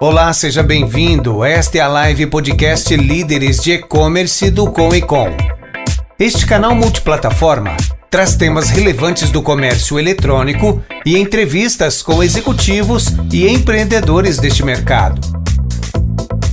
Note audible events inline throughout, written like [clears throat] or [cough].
Olá, seja bem-vindo. Esta é a live podcast Líderes de E-Commerce do Com e Com. Este canal multiplataforma traz temas relevantes do comércio eletrônico e entrevistas com executivos e empreendedores deste mercado.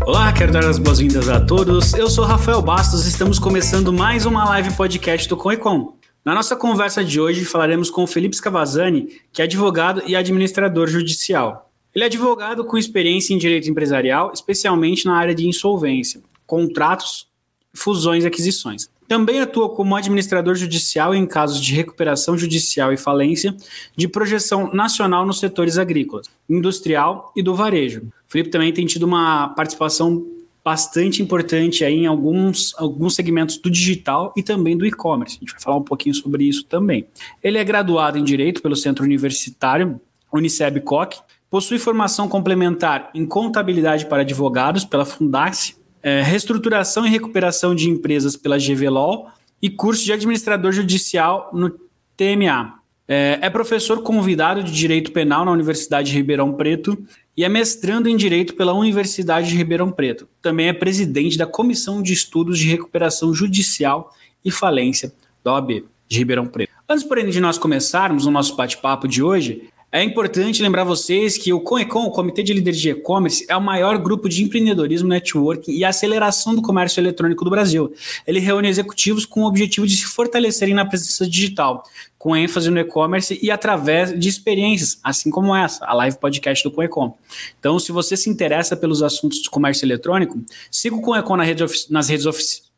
Olá, quero dar as boas-vindas a todos. Eu sou Rafael Bastos e estamos começando mais uma live podcast do Com e Com. Na nossa conversa de hoje falaremos com o Felipe Scavazani, que é advogado e administrador judicial. Ele é advogado com experiência em direito empresarial, especialmente na área de insolvência, contratos, fusões e aquisições. Também atua como administrador judicial em casos de recuperação judicial e falência de projeção nacional nos setores agrícolas, industrial e do varejo. O Felipe também tem tido uma participação bastante importante aí em alguns, alguns segmentos do digital e também do e-commerce. A gente vai falar um pouquinho sobre isso também. Ele é graduado em Direito pelo Centro Universitário Uniceb Coque Possui formação complementar em contabilidade para advogados pela Fundace, é, reestruturação e recuperação de empresas pela GVLOL e curso de administrador judicial no TMA. É, é professor convidado de Direito Penal na Universidade de Ribeirão Preto e é mestrando em Direito pela Universidade de Ribeirão Preto. Também é presidente da Comissão de Estudos de Recuperação Judicial e Falência da OAB de Ribeirão Preto. Antes, porém, de nós começarmos o nosso bate-papo de hoje, é importante lembrar vocês que o CONECON, o Comitê de Líderes de E-Commerce, é o maior grupo de empreendedorismo, networking e aceleração do comércio eletrônico do Brasil. Ele reúne executivos com o objetivo de se fortalecerem na presença digital, com ênfase no e-commerce e através de experiências, assim como essa, a live podcast do Conecom. Então, se você se interessa pelos assuntos de comércio eletrônico, siga o Conecom nas redes,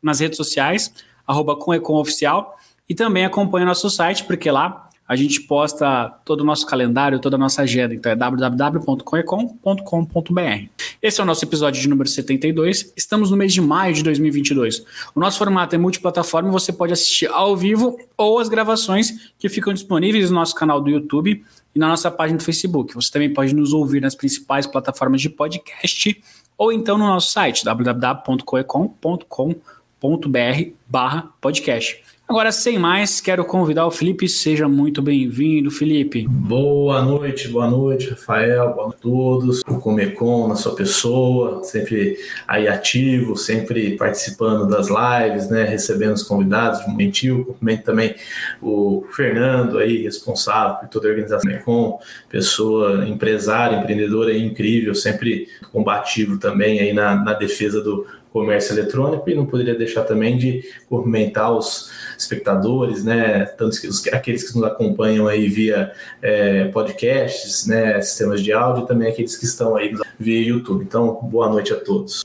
nas redes, sociais, arroba Conecom Oficial, e também acompanhe nosso site, porque lá a gente posta todo o nosso calendário, toda a nossa agenda. Então é www.coecom.com.br. Esse é o nosso episódio de número 72. Estamos no mês de maio de 2022. O nosso formato é multiplataforma, você pode assistir ao vivo ou as gravações que ficam disponíveis no nosso canal do YouTube e na nossa página do Facebook. Você também pode nos ouvir nas principais plataformas de podcast ou então no nosso site www.coecom.com.br/podcast. Agora, sem mais, quero convidar o Felipe. Seja muito bem-vindo, Felipe. Boa noite, boa noite, Rafael. Boa noite a todos. O Comecon na sua pessoa, sempre aí ativo, sempre participando das lives, né? Recebendo os convidados de momentil. Cumprimento também o Fernando aí, responsável por toda a organização Comecon, pessoa empresária, empreendedora incrível, sempre combativo também aí na, na defesa do comércio eletrônico e não poderia deixar também de cumprimentar os espectadores, né, tanto aqueles que nos acompanham aí via é, podcasts, né, sistemas de áudio também aqueles que estão aí via YouTube. Então, boa noite a todos.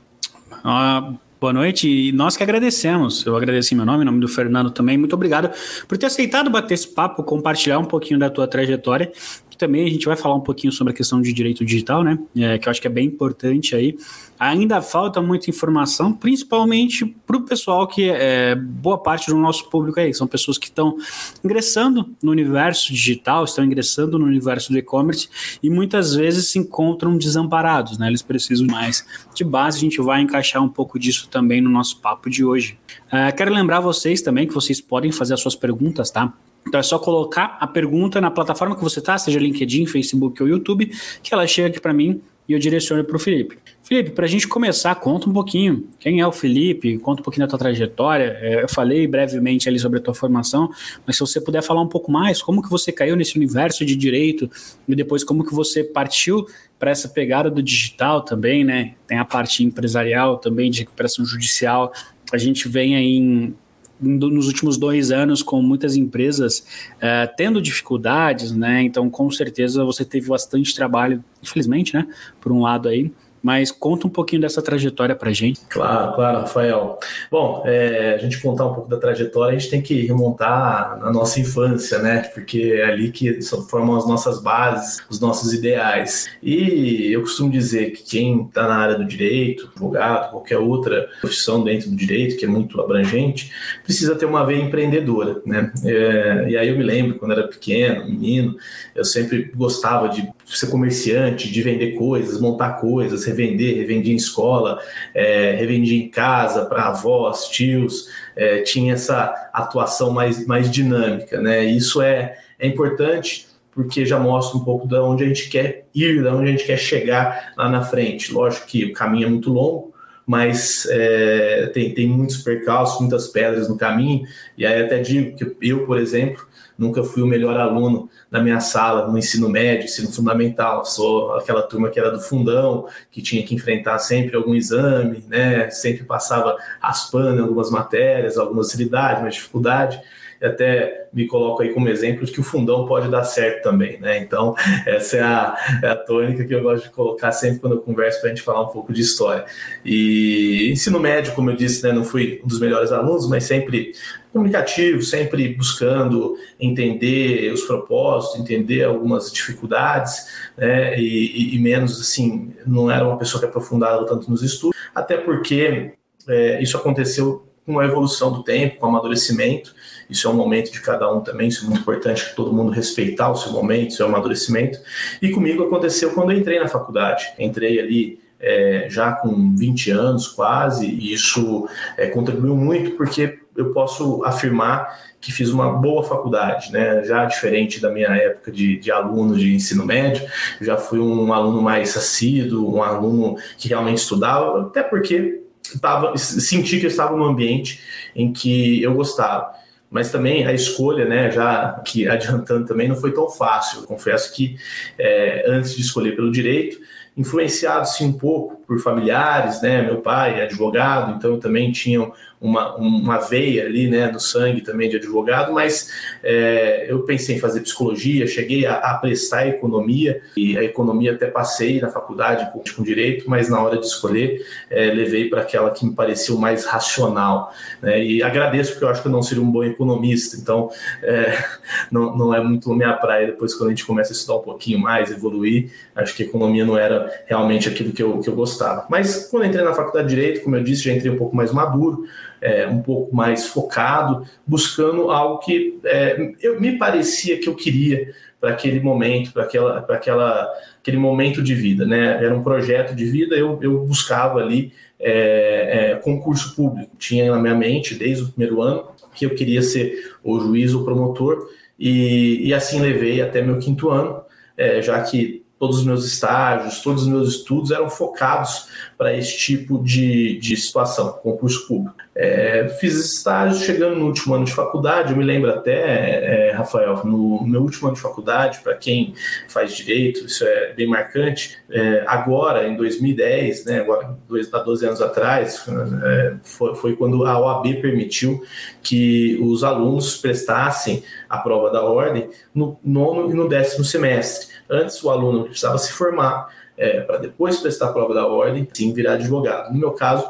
Ah, boa noite e nós que agradecemos. Eu agradeci meu nome, em nome do Fernando também. Muito obrigado por ter aceitado bater esse papo, compartilhar um pouquinho da tua trajetória que também a gente vai falar um pouquinho sobre a questão de direito digital, né? É, que eu acho que é bem importante aí. Ainda falta muita informação, principalmente para o pessoal que é boa parte do nosso público aí, são pessoas que estão ingressando no universo digital, estão ingressando no universo do e-commerce e muitas vezes se encontram desamparados, né? Eles precisam mais de base. A gente vai encaixar um pouco disso também no nosso papo de hoje. É, quero lembrar vocês também que vocês podem fazer as suas perguntas, tá? Então é só colocar a pergunta na plataforma que você está, seja LinkedIn, Facebook ou YouTube, que ela chega aqui para mim e eu direciono para o Felipe. Felipe, para a gente começar, conta um pouquinho quem é o Felipe, conta um pouquinho da tua trajetória. É, eu falei brevemente ali sobre a tua formação, mas se você puder falar um pouco mais, como que você caiu nesse universo de direito e depois como que você partiu para essa pegada do digital também, né? Tem a parte empresarial também de recuperação judicial. A gente vem aí em nos últimos dois anos com muitas empresas uh, tendo dificuldades, né? Então, com certeza você teve bastante trabalho, infelizmente, né? Por um lado aí, mas conta um pouquinho dessa trajetória para gente. Claro, claro, Rafael. Bom, é, a gente contar um pouco da trajetória, a gente tem que remontar na nossa infância, né? Porque é ali que formam as nossas bases, os nossos ideais. E eu costumo dizer que quem está na área do direito, advogado, qualquer outra profissão dentro do direito, que é muito abrangente, precisa ter uma veia empreendedora, né? É, e aí eu me lembro, quando era pequeno, menino, eu sempre gostava de ser comerciante, de vender coisas, montar coisas, revender, revendia em escola, é, em casa para avós, tios, é, tinha essa atuação mais, mais dinâmica, né? Isso é, é importante porque já mostra um pouco de onde a gente quer ir, de onde a gente quer chegar lá na frente. Lógico que o caminho é muito longo, mas é, tem, tem muitos percalços, muitas pedras no caminho, e aí até digo que eu, por exemplo, nunca fui o melhor aluno da minha sala no ensino médio, ensino fundamental, sou aquela turma que era do fundão, que tinha que enfrentar sempre algum exame, né, sempre passava raspando algumas matérias, alguma facilidade, mais dificuldade, até me coloco aí como exemplo de que o fundão pode dar certo também, né? Então, [laughs] essa é a, é a tônica que eu gosto de colocar sempre quando eu converso para a gente falar um pouco de história. E ensino médio, como eu disse, né, não fui um dos melhores alunos, mas sempre comunicativo, sempre buscando entender os propósitos, entender algumas dificuldades, né, e, e, menos assim, não era uma pessoa que aprofundava tanto nos estudos, até porque é, isso aconteceu com a evolução do tempo, com o amadurecimento, isso é um momento de cada um também, isso é muito importante que todo mundo respeitar o seu momento, o seu amadurecimento. E comigo aconteceu quando eu entrei na faculdade. Entrei ali é, já com 20 anos quase, e isso é, contribuiu muito porque eu posso afirmar que fiz uma boa faculdade, né? Já diferente da minha época de, de aluno de ensino médio, já fui um aluno mais assíduo, um aluno que realmente estudava, até porque tava, senti que eu estava num ambiente em que eu gostava mas também a escolha, né, já que [laughs] adiantando também, não foi tão fácil. Eu confesso que é, antes de escolher pelo direito, influenciado sim um pouco por familiares, né? Meu pai é advogado, então também tinha uma, uma veia ali, né, no sangue também de advogado, mas é, eu pensei em fazer psicologia, cheguei a, a, prestar economia, e a economia até passei na faculdade com, com direito, mas na hora de escolher, é, levei para aquela que me pareceu mais racional, né, e agradeço porque eu acho que eu não seria um bom economista, então é, [laughs] não, não é muito minha praia depois quando a gente começa a estudar um pouquinho mais, evoluir, acho que economia não era realmente aquilo que eu, que eu gostava. Mas quando entrei na faculdade de Direito, como eu disse, já entrei um pouco mais maduro, é, um pouco mais focado, buscando algo que é, eu, me parecia que eu queria para aquele momento, para aquela, para aquela, aquele momento de vida, né? Era um projeto de vida, eu, eu buscava ali é, é, concurso público. Tinha na minha mente, desde o primeiro ano, que eu queria ser o juiz ou promotor, e, e assim levei até meu quinto ano, é, já que todos os meus estágios, todos os meus estudos eram focados para esse tipo de, de situação, concurso público. É, fiz estágios chegando no último ano de faculdade, eu me lembro até, é, Rafael, no meu último ano de faculdade, para quem faz direito, isso é bem marcante. É, agora, em 2010, né, agora, dois, há 12 anos atrás, é, foi, foi quando a OAB permitiu que os alunos prestassem a prova da ordem no nono e no décimo semestre. Antes, o aluno precisava se formar é, para depois prestar a prova da ordem, sim virar advogado. No meu caso,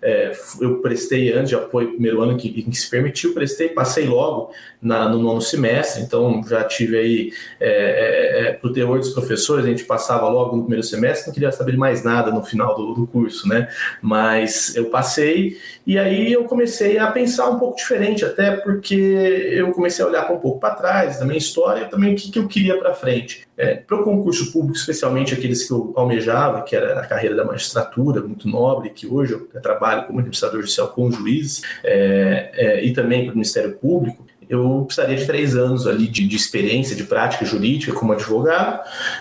é, eu prestei antes, já foi o primeiro ano que, que se permitiu, prestei, passei logo na, no nono semestre, então já tive aí, é, é, é para o terror dos professores, a gente passava logo no primeiro semestre, não queria saber mais nada no final do, do curso, né? Mas eu passei e aí eu comecei a pensar um pouco diferente, até porque eu comecei a olhar um pouco para trás minha história, também o que, que eu queria para frente. É, para o concurso público, especialmente aqueles que eu almejava, que era a carreira da magistratura, muito nobre, que hoje eu trabalho como administrador judicial com juízes, é, é, e também para o Ministério Público, eu precisaria de três anos ali de, de experiência, de prática jurídica como advogado,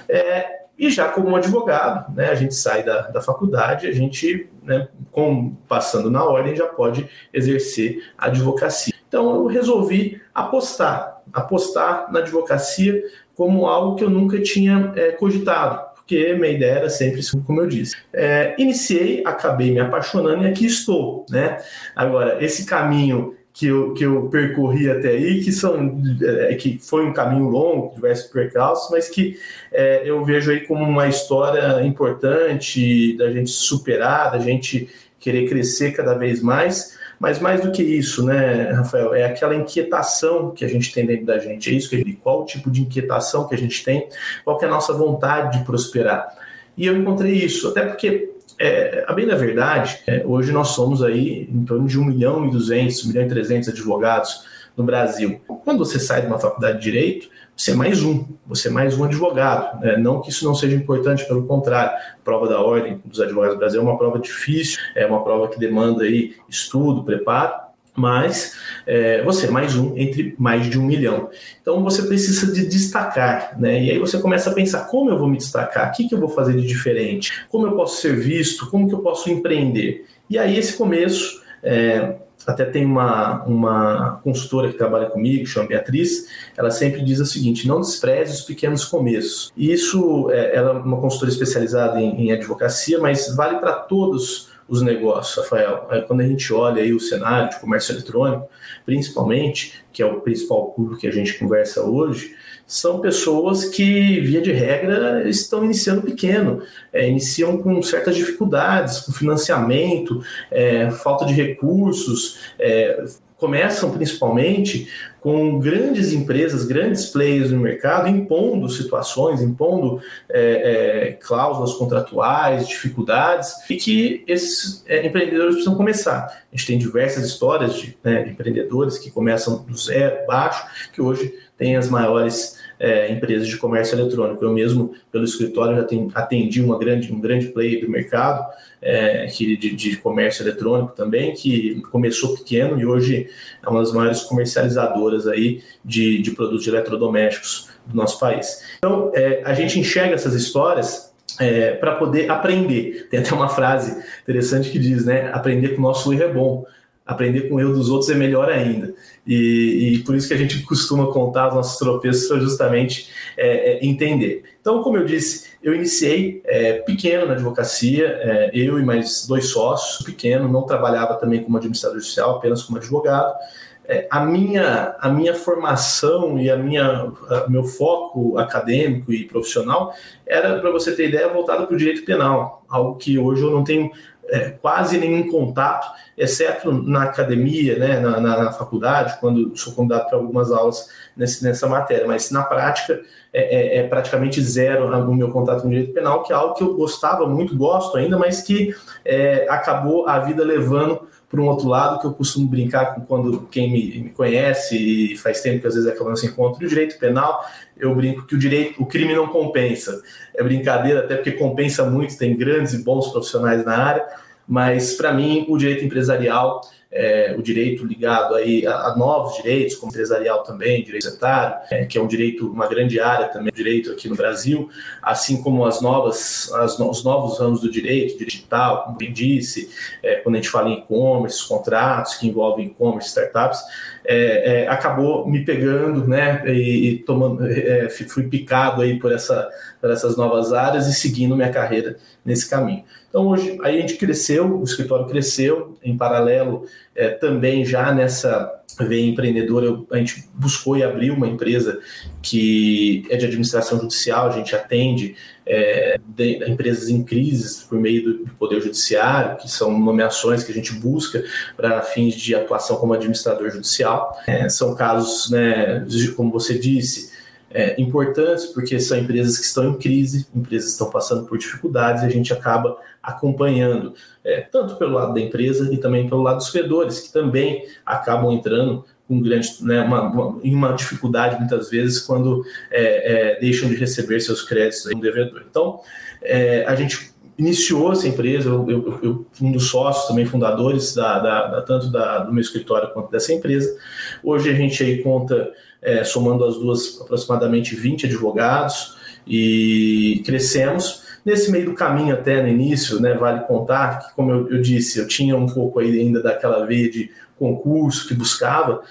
é, e já como advogado, né, a gente sai da, da faculdade, a gente, né, com, passando na ordem, já pode exercer a advocacia. Então eu resolvi apostar, apostar na advocacia como algo que eu nunca tinha é, cogitado, porque minha ideia era sempre como eu disse. É, iniciei, acabei me apaixonando e aqui estou, né? Agora, esse caminho que eu, que eu percorri até aí, que são é, que foi um caminho longo, diversos percalços, mas que é, eu vejo aí como uma história importante da gente superar, da gente querer crescer cada vez mais. Mas mais do que isso, né, Rafael, é aquela inquietação que a gente tem dentro da gente. É isso que ele qual o tipo de inquietação que a gente tem, qual que é a nossa vontade de prosperar. E eu encontrei isso, até porque é, a bem da verdade, é, hoje nós somos aí em torno de 1 milhão e 200, 1 milhão e 300 advogados no Brasil. Quando você sai de uma faculdade de Direito, você é mais um, você é mais um advogado. Né? Não que isso não seja importante, pelo contrário. A prova da ordem dos advogados do Brasil é uma prova difícil, é uma prova que demanda aí estudo, preparo, mas é, você é mais um entre mais de um milhão. Então você precisa de destacar, né? E aí você começa a pensar como eu vou me destacar, o que, que eu vou fazer de diferente, como eu posso ser visto, como que eu posso empreender. E aí esse começo, é, até tem uma, uma consultora que trabalha comigo, chama Beatriz, ela sempre diz o seguinte: não despreze os pequenos começos. E isso, é, ela é uma consultora especializada em, em advocacia, mas vale para todos os negócios, Rafael. Quando a gente olha aí o cenário de comércio eletrônico, principalmente, que é o principal público que a gente conversa hoje, são pessoas que, via de regra, estão iniciando pequeno, é, iniciam com certas dificuldades, com financiamento, é, falta de recursos, é, começam principalmente com grandes empresas, grandes players no mercado, impondo situações, impondo é, é, cláusulas contratuais, dificuldades, e que esses é, empreendedores precisam começar. A gente tem diversas histórias de, né, de empreendedores que começam do zero, baixo, que hoje têm as maiores é, empresas de comércio eletrônico. Eu mesmo, pelo escritório, já atendi uma grande, um grande player do mercado é, que, de, de, comércio eletrônico também, que começou pequeno e hoje é uma das maiores comercializadoras aí de, de produtos eletrodomésticos do nosso país. Então, é, a gente enxerga essas histórias é, para poder aprender. Tem até uma frase interessante que diz, né? Aprender com o nosso erro é bom aprender com o erro dos outros é melhor ainda. E, e, por isso que a gente [laughs] costuma contar os nossos tropeços para justamente é, é, entender. Então, como eu disse, eu iniciei é, pequeno na advocacia, é, eu e mais dois sócios, pequeno, não trabalhava também como administrador judicial, apenas como advogado. É, a, minha, a minha formação e a minha, a, meu foco acadêmico e profissional era, para você ter ideia, voltado para o direito penal, algo que hoje eu não tenho é, quase nenhum contato, exceto na academia, né, na, na, na faculdade, quando sou convidado para algumas aulas nesse, nessa matéria, mas na prática é, é, é, praticamente zero o meu contato com direito penal, que é algo que eu gostava muito, gosto ainda, mas que é, acabou a vida levando para um outro lado, que eu costumo brincar com quando quem me, me conhece e faz tempo que às vezes acabamos se encontra, o direito penal, eu brinco que o direito, o crime não compensa. É brincadeira, até porque compensa muito, tem grandes e bons profissionais na área, mas para mim o direito empresarial é, o direito ligado aí a, a, novos direitos, como empresarial também, direito etário, é, que é um direito, uma grande área também, direito aqui no Brasil, assim como as novas, as, os novos ramos do direito, digital, como bem disse, é, quando a gente fala em e-commerce, contratos que envolvem e-commerce, startups, é, é, acabou me pegando, né, e, e tomando, é, fui picado aí por, essa, por essas novas áreas e seguindo minha carreira nesse caminho. Então, hoje, aí a gente cresceu, o escritório cresceu, em paralelo, é, também já nessa veia empreendedora, a gente buscou e abriu uma empresa que é de administração judicial, a gente atende é, de, empresas em crise por meio do, do, Poder Judiciário, que são nomeações que a gente busca para fins de atuação como administrador judicial. É, são casos, né, como você disse, é, importantes, porque são empresas que estão em crise, empresas que estão passando por dificuldades, e a gente acaba acompanhando, é, tanto pelo lado da empresa e também pelo lado dos credores, que também acabam entrando com grande, né, uma, uma, em uma dificuldade muitas vezes quando é, é deixam de receber seus créditos do devedor. Então, é, a gente iniciou essa empresa, eu, eu, eu, um dos sócios também fundadores da, da, da tanto da, do meu escritório quanto dessa empresa. Hoje a gente aí conta é, somando as duas, aproximadamente 20 advogados e crescemos. Nesse meio do caminho, até no início, né, vale contar que, como eu, eu disse, eu tinha um pouco ainda daquela veia de concurso que buscava.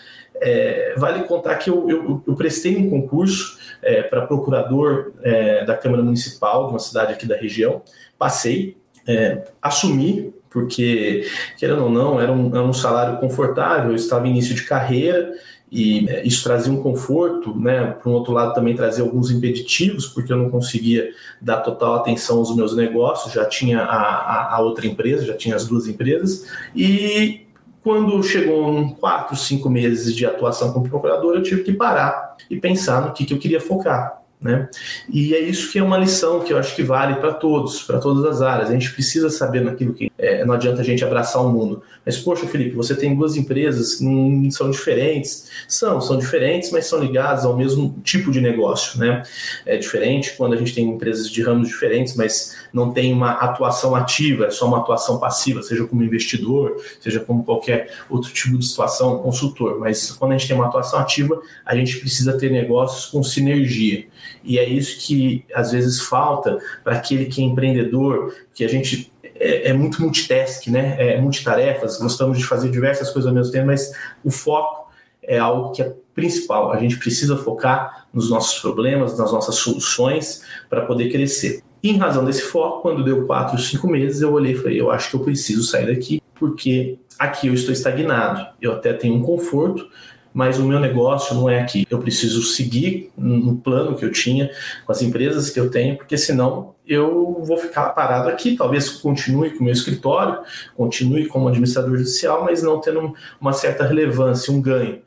É, vale contar que eu, eu, eu, prestei um concurso é, para procurador é, da Câmara Municipal de uma cidade aqui da região, passei, é, assumi, porque, querendo ou não, era um, era um salário confortável, eu estava em início de carreira, e é, isso trazia um conforto, né? Por um outro lado, também trazia alguns impeditivos, porque eu não conseguia dar total atenção aos meus negócios, já tinha a, a, a outra empresa, já tinha as duas empresas, e quando chegou um quatro, cinco meses de atuação como procurador, eu tive que parar e pensar no que, que eu queria focar. Né? E é isso que é uma lição que eu acho que vale para todos, para todas as áreas. A gente precisa saber naquilo que é, não adianta a gente abraçar o mundo. Mas, poxa, Felipe, você tem duas empresas que são diferentes. São, são diferentes, mas são ligadas ao mesmo tipo de negócio. Né? É diferente quando a gente tem empresas de ramos diferentes, mas não tem uma atuação ativa, é só uma atuação passiva, seja como investidor, seja como qualquer outro tipo de situação, consultor. Mas quando a gente tem uma atuação ativa, a gente precisa ter negócios com sinergia. E é isso que às vezes falta para aquele que é empreendedor, que a gente é, é, muito multitask, né? É multitarefas, gostamos de fazer diversas coisas ao mesmo tempo, mas o foco é algo que é principal. A gente precisa focar nos nossos problemas, nas nossas soluções para poder crescer. E em razão desse foco, quando deu quatro, cinco meses, eu olhei e falei: eu acho que eu preciso sair daqui, porque aqui eu estou estagnado. Eu até tenho um conforto, mas o meu negócio não é aqui. Eu preciso seguir no plano que eu tinha, com as empresas que eu tenho, porque senão eu vou ficar parado aqui. Talvez continue com o meu escritório, continue como administrador judicial, mas não tendo uma certa relevância, um ganho.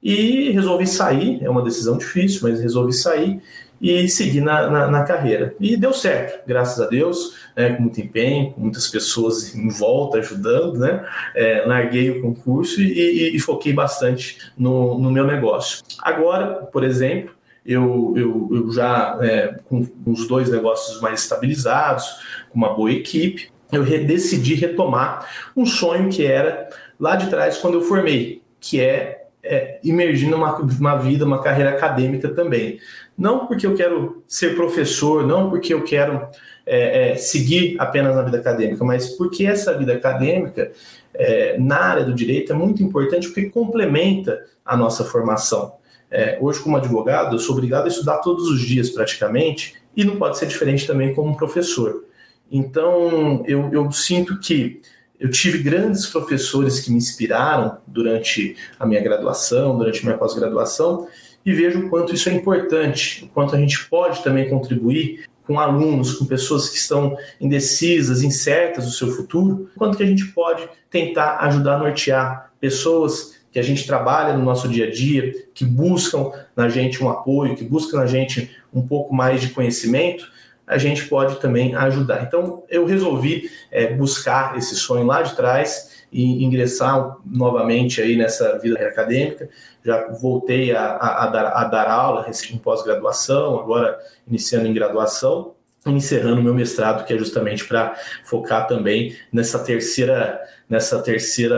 E resolvi sair, é uma decisão difícil, mas resolvi sair e seguir na, na, na, carreira. E deu certo, graças a Deus, né, com muito empenho, com muitas pessoas em volta ajudando, né? É, larguei o concurso e, e, e foquei bastante no, no, meu negócio. Agora, por exemplo, eu, eu, eu já é, com os dois negócios mais estabilizados, com uma boa equipe, eu re decidi retomar um sonho que era lá de trás quando eu formei, que é é, imergir numa uma vida, uma carreira acadêmica também. Não porque eu quero ser professor, não porque eu quero é, é, seguir apenas na vida acadêmica, mas porque essa vida acadêmica é, na área do direito é muito importante porque complementa a nossa formação. É, hoje, como advogado, eu sou obrigado a estudar todos os dias praticamente e não pode ser diferente também como professor. Então, eu, eu sinto que eu tive grandes professores que me inspiraram durante a minha graduação, durante a minha pós-graduação, e vejo o quanto isso é importante, o quanto a gente pode também contribuir com alunos, com pessoas que estão indecisas, incertas do seu futuro, quanto que a gente pode tentar ajudar a nortear pessoas que a gente trabalha no nosso dia a dia, que buscam na gente um apoio, que buscam na gente um pouco mais de conhecimento, a gente pode também ajudar. Então, eu resolvi é, buscar esse sonho lá de trás e ingressar novamente aí nessa vida acadêmica. Já voltei a, a, a dar, a dar aula em pós-graduação, agora iniciando em graduação, encerrando meu mestrado, que é justamente para focar também nessa terceira nessa terceira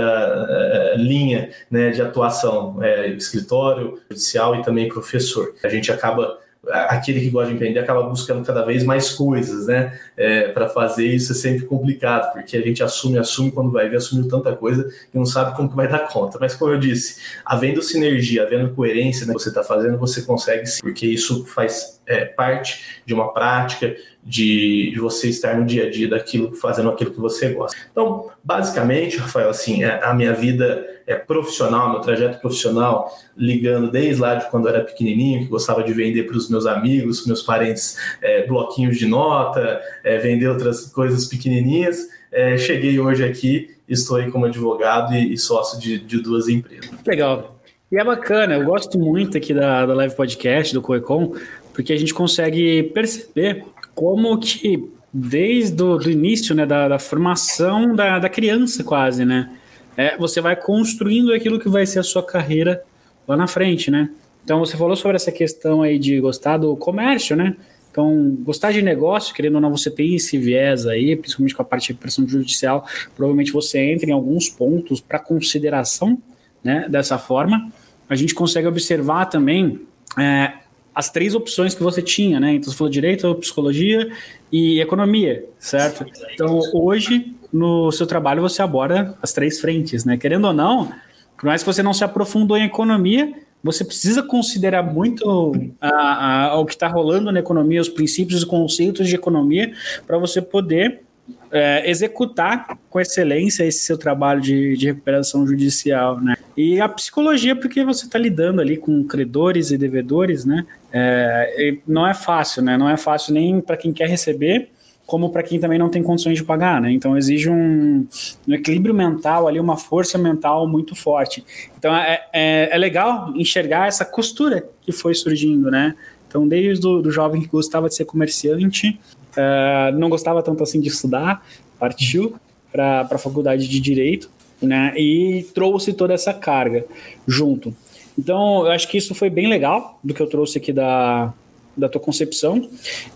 uh, linha né, de atuação, é, escritório, judicial e também professor. A gente acaba aquele que gosta de empreender acaba buscando cada vez mais coisas, né? É, para fazer isso é sempre complicado, porque a gente assume, assume quando vai ver, assumiu tanta coisa que não sabe como que vai dar conta. Mas como eu disse, havendo sinergia, havendo coerência né, que você está fazendo, você consegue sim, porque isso faz é, parte de uma prática, de, de, você estar no dia a dia daquilo, fazendo aquilo que você gosta. Então, basicamente, Rafael, assim, é, a minha vida é profissional, meu trajeto profissional, ligando desde lá de quando eu era pequenininho, que gostava de vender para os meus amigos, meus parentes, é, bloquinhos de nota, é, vender outras coisas pequenininhas. É, cheguei hoje aqui, estou aí como advogado e, e sócio de, de, duas empresas. Legal. E é bacana, eu gosto muito aqui da, da Live Podcast, do Coecom, porque a gente consegue perceber como que desde o início, né, da, da formação da, da criança quase, né, é, você vai construindo aquilo que vai ser a sua carreira lá na frente, né. Então você falou sobre essa questão aí de gostar do comércio, né, então, gostar de negócio, querendo ou não, você tem esse viés aí, principalmente com a parte de pressão judicial, provavelmente você entra em alguns pontos para consideração, né, dessa forma. A gente consegue observar também é, as três opções que você tinha, né? Então você falou direito, psicologia e economia, certo? Então hoje no seu trabalho você aborda as três frentes, né? Querendo ou não, por mais que você não se aprofundou em economia, você precisa considerar muito a, a, o que está rolando na economia, os princípios e conceitos de economia, para você poder é, executar com excelência esse seu trabalho de, de recuperação judicial, né? E a psicologia, porque você está lidando ali com credores e devedores, né? É, não é fácil, né? Não é fácil nem para quem quer receber, como para quem também não tem condições de pagar, né? Então exige um, um, equilíbrio mental ali, uma força mental muito forte. Então é, é, é, legal enxergar essa costura que foi surgindo, né? Então desde o do jovem que gostava de ser comerciante, uh, não gostava tanto assim de estudar, partiu para a faculdade de direito, né? E trouxe toda essa carga junto. Então, eu acho que isso foi bem legal do que eu trouxe aqui da, da tua concepção.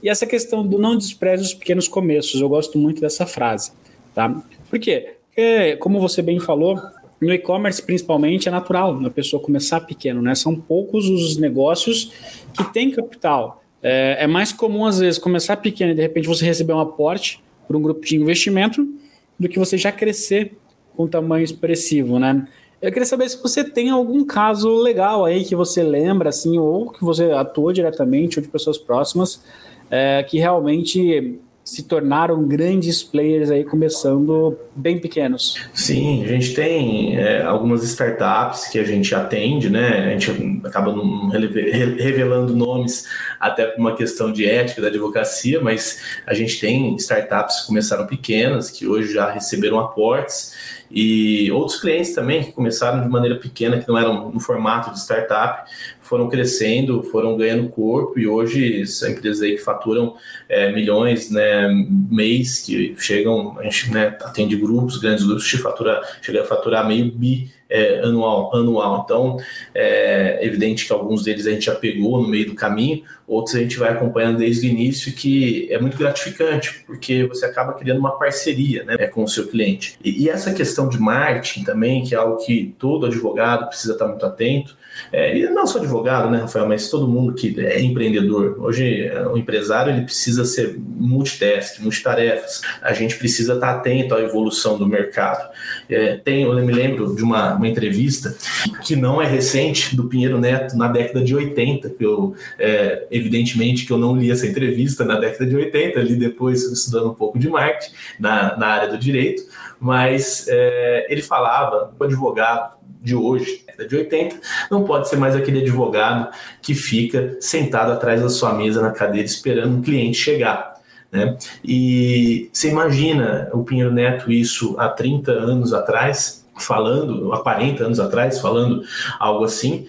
E essa questão do não despreze os pequenos começos, eu gosto muito dessa frase, tá? Por quê? Porque, como você bem falou, no e-commerce principalmente é natural a pessoa começar pequeno, né? São poucos os negócios que têm capital. É, é mais comum, às vezes, começar pequeno e de repente você receber um aporte por um grupo de investimento do que você já crescer com tamanho expressivo, né? Eu queria saber se você tem algum caso legal aí que você lembra, assim, ou que você atuou diretamente, ou de pessoas próximas, é, que realmente se tornaram grandes players aí, começando bem pequenos. Sim, a gente tem é, algumas startups que a gente atende, né? A gente acaba não revelando nomes até por uma questão de ética da advocacia, mas a gente tem startups que começaram pequenas, que hoje já receberam aportes e outros clientes também que começaram de maneira pequena, que não eram no formato de startup, foram crescendo, foram ganhando corpo e hoje são empresas aí que faturam é, milhões né, mês, que chegam, a gente né, atende grupos, grandes grupos, que fatura, chega a faturar meio bi é, anual, anual. Então, é evidente que alguns deles a gente já pegou no meio do caminho, outros a gente vai acompanhando desde o início, que é muito gratificante, porque você acaba criando uma parceria né, com o seu cliente. E, e essa questão de marketing também, que é algo que todo advogado precisa estar muito atento, é, e não só advogado, né, Rafael, mas todo mundo que é empreendedor. Hoje, o empresário ele precisa ser multitask, multitarefas. A gente precisa estar atento à evolução do mercado. É, tem, eu me lembro de uma, uma entrevista que não é recente, do Pinheiro Neto, na década de 80, que eu, é, evidentemente, que eu não li essa entrevista na década de 80, li depois estudando um pouco de marketing na, na área do direito, mas é, ele falava, o advogado de hoje, década de 80, não pode ser mais aquele advogado que fica sentado atrás da sua mesa na cadeira esperando um cliente chegar. Né? E você imagina o Pinheiro Neto isso há 30 anos atrás, falando, há 40 anos atrás, falando algo assim,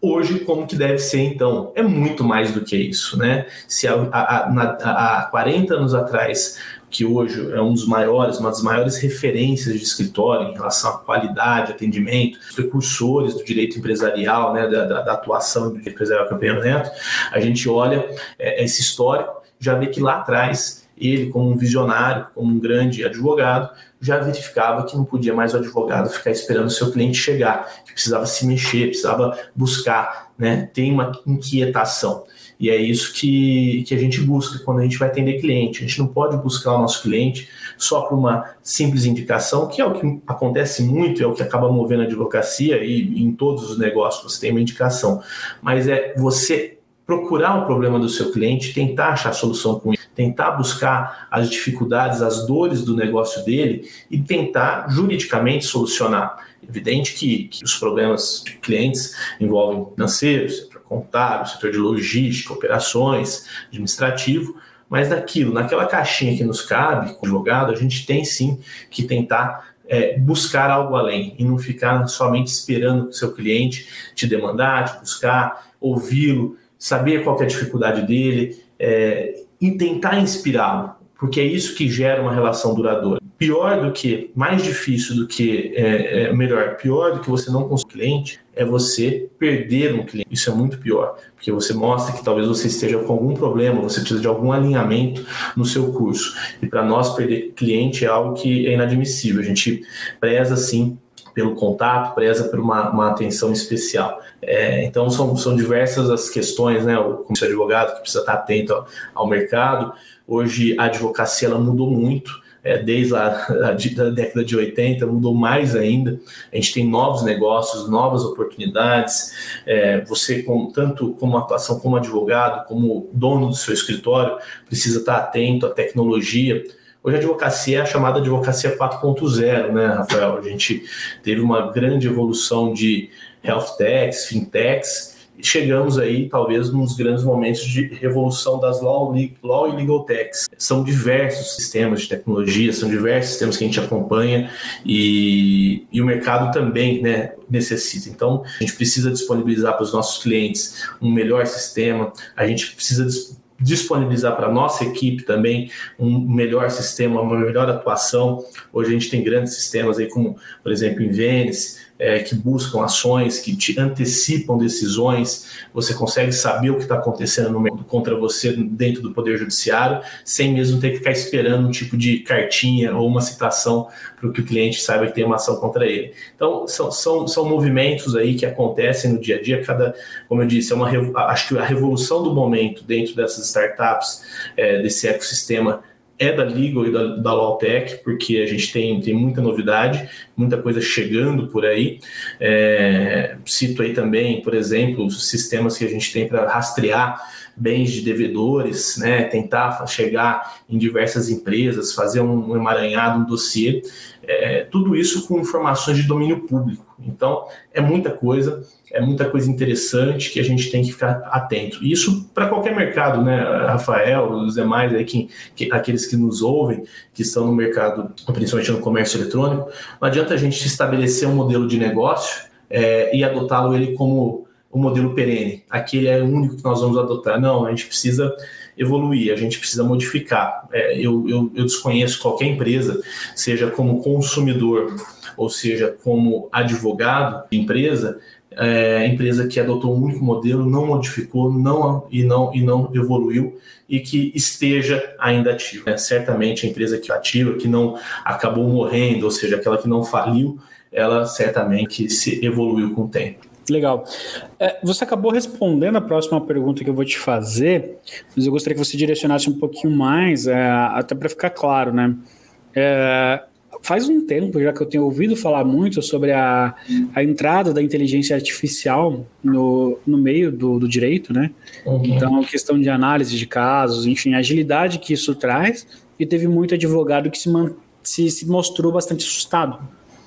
hoje como que deve ser então é muito mais do que isso né se há 40 anos atrás que hoje é um dos maiores, uma das maiores referências de escritório em relação à qualidade, atendimento, precursores do direito empresarial, né, da, da, da atuação do direito empresarial Campeão Neto, a gente olha é, esse histórico, já vê que lá atrás ele, como um visionário, como um grande advogado, já verificava que não podia mais o advogado ficar esperando o seu cliente chegar, que precisava se mexer, precisava buscar, né, ter uma inquietação. E é isso que, que a gente busca quando a gente vai atender cliente. A gente não pode buscar o nosso cliente só por uma simples indicação, que é o que acontece muito, é o que acaba movendo a advocacia e em todos os negócios você tem uma indicação. Mas é você procurar o problema do seu cliente, tentar achar solução com ele, tentar buscar as dificuldades, as dores do negócio dele e tentar juridicamente solucionar. Evidente que, que os problemas de clientes envolvem financeiros, contábil, setor de logística, operações, administrativo, mas daquilo, naquela caixinha que nos cabe, como advogado, a gente tem sim que tentar é, buscar algo além e não ficar somente esperando que o seu cliente te demandar, te buscar, ouvi-lo, saber qual é a dificuldade dele é, e tentar inspirá-lo, porque é isso que gera uma relação duradoura pior do que, mais difícil do que, é, é, melhor, pior do que você não conseguir cliente é você perder um cliente. Isso é muito pior, porque você mostra que talvez você esteja com algum problema, você precisa de algum alinhamento no seu curso. E para nós, perder cliente é algo que é inadmissível. A gente preza, sim, pelo contato, preza por uma, uma atenção especial. É, então, são, são diversas as questões, né? O advogado que precisa estar atento ao, ao mercado. Hoje, a advocacia ela mudou muito é, desde [laughs] a, a, década de 80, mudou mais ainda. A gente tem novos negócios, novas oportunidades. É, você, tanto como atuação como advogado, como dono do seu escritório, precisa estar atento à tecnologia. Hoje a advocacia é a chamada advocacia 4.0, né, Rafael? A gente teve uma grande evolução de health techs, fintechs, chegamos aí, talvez, nos grandes momentos de revolução das law, law e legal techs. São diversos sistemas de tecnologia, são diversos sistemas que a gente acompanha e, e o mercado também né, necessita. Então, a gente precisa disponibilizar para os nossos clientes um melhor sistema, a gente precisa disponibilizar para a nossa equipe também um melhor sistema, uma melhor atuação. Hoje a gente tem grandes sistemas aí como, por exemplo, em Venice, é, que buscam ações, que te antecipam decisões, você consegue saber o que está acontecendo no, contra você dentro do Poder Judiciário, sem mesmo ter que ficar esperando um tipo de cartinha ou uma citação para que o cliente saiba que tem uma ação contra ele. Então, são, são, são movimentos aí que acontecem no dia a dia, cada, como eu disse, é uma, acho que a revolução do momento dentro dessas startups, é, desse ecossistema é da Legal e da, da Lawtech, porque a gente tem, tem muita novidade, muita coisa chegando por aí. É, cito aí também, por exemplo, os sistemas que a gente tem para rastrear bens de devedores, né, tentar chegar em diversas empresas, fazer um emaranhado, um dossiê, é, tudo isso com informações de domínio público. Então, é muita coisa, é muita coisa interessante que a gente tem que ficar atento. Isso para qualquer mercado, né, Rafael, os demais aí, que, que, aqueles que nos ouvem, que estão no mercado, principalmente no comércio eletrônico, não adianta a gente estabelecer um modelo de negócio é, e adotá-lo ele como o modelo perene. Aquele é o único que nós vamos adotar. Não, a gente precisa evoluir, a gente precisa modificar. É, eu, eu, eu desconheço qualquer empresa, seja como consumidor ou seja como advogado de empresa, é, empresa que adotou um único modelo, não modificou não, e, não, e não evoluiu e que esteja ainda ativa. É, certamente a empresa que é ativa, que não acabou morrendo, ou seja, aquela que não faliu, ela certamente se evoluiu com o tempo. Legal. É, você acabou respondendo a próxima pergunta que eu vou te fazer, mas eu gostaria que você direcionasse um pouquinho mais, é, até para ficar claro, né? É, faz um tempo já que eu tenho ouvido falar muito sobre a, a entrada da inteligência artificial no, no meio do, do direito, né? Uhum. Então, questão de análise de casos, enfim, a agilidade que isso traz, e teve muito advogado que se, se, se mostrou bastante assustado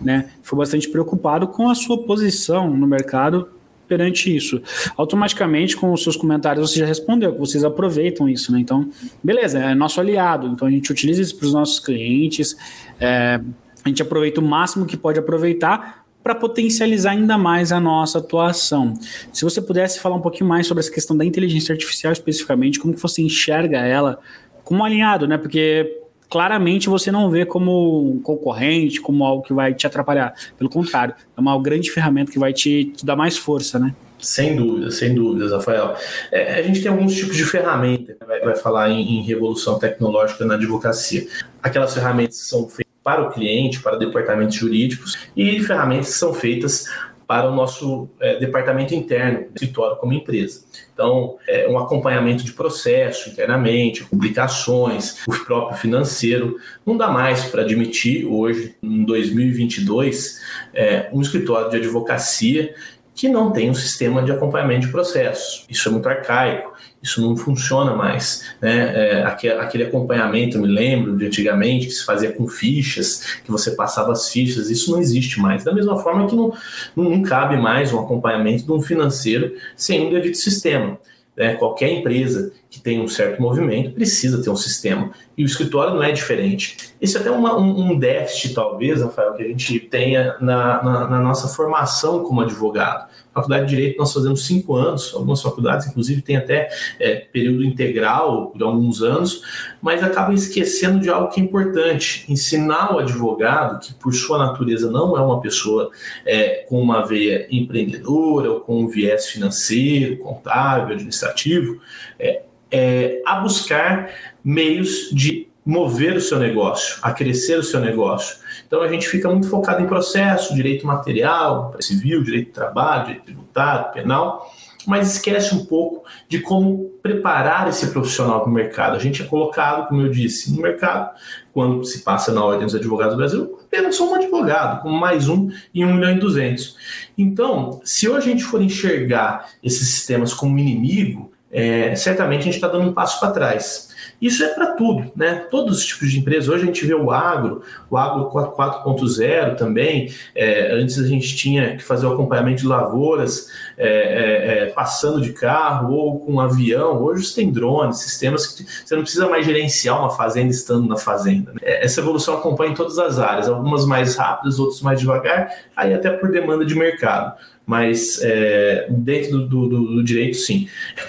né? Foi bastante preocupado com a sua posição no mercado perante isso. Automaticamente, com os seus comentários, você já respondeu, vocês aproveitam isso, né? Então, beleza, é nosso aliado, então a gente utiliza isso para os nossos clientes, é, a gente aproveita o máximo que pode aproveitar para potencializar ainda mais a nossa atuação. Se você pudesse falar um pouquinho mais sobre essa questão da inteligência artificial especificamente, como que você enxerga ela como alinhado, né? Porque claramente você não vê como um concorrente, como algo que vai te atrapalhar. Pelo contrário, é uma grande ferramenta que vai te, te dar mais força, né? Sem dúvida, sem dúvidas, Rafael. É, a gente tem alguns tipos de ferramentas, vai, vai falar em, em, revolução tecnológica na advocacia. Aquelas ferramentas que são feitas para o cliente, para departamentos jurídicos, e ferramentas que são feitas para o nosso é, departamento interno, escritório como empresa. Então, é, um acompanhamento de processo internamente, publicações, o próprio financeiro. Não dá mais para admitir hoje, em 2022, é, um escritório de advocacia que não tem um sistema de acompanhamento de processos. Isso é muito arcaico, isso não funciona mais. Né? É, aquele acompanhamento, me lembro de antigamente, que se fazia com fichas, que você passava as fichas, isso não existe mais. Da mesma forma que não, não cabe mais um acompanhamento de um financeiro sem um devido sistema. Né? Qualquer empresa que tem um certo movimento precisa ter um sistema. E o escritório não é diferente. Isso é até uma, um, um, déficit, talvez, Rafael, que a gente tenha na, na, na nossa formação como advogado. Faculdade de Direito nós fazemos cinco anos, algumas faculdades, inclusive, têm até é, período integral de alguns anos, mas acabam esquecendo de algo que é importante: ensinar o advogado, que por sua natureza não é uma pessoa é, com uma veia empreendedora ou com um viés financeiro, contábil, administrativo, é, é a buscar meios de mover o seu negócio, a crescer o seu negócio. Então a gente fica muito focado em processo, direito material, civil, direito do trabalho, direito tributário, penal, mas esquece um pouco de como preparar esse profissional para o mercado. A gente é colocado, como eu disse, no mercado, quando se passa na ordem dos advogados do Brasil, apenas um advogado, como mais um em 1 milhão e 200. Então, se hoje a gente for enxergar esses sistemas como inimigo, é, certamente a gente está dando um passo para trás. Isso é para tudo, né? Todos os tipos de empresas. Hoje a gente vê o agro, o agro 4.0 também. É, antes a gente tinha que fazer o acompanhamento de lavouras é, é, é, passando de carro ou com um avião. Hoje você tem drones, sistemas que você não precisa mais gerenciar uma fazenda estando na fazenda. Né? Essa evolução acompanha em todas as áreas, algumas mais rápidas, outras mais devagar, aí até por demanda de mercado mas é, dentro do, do, do, direito, sim.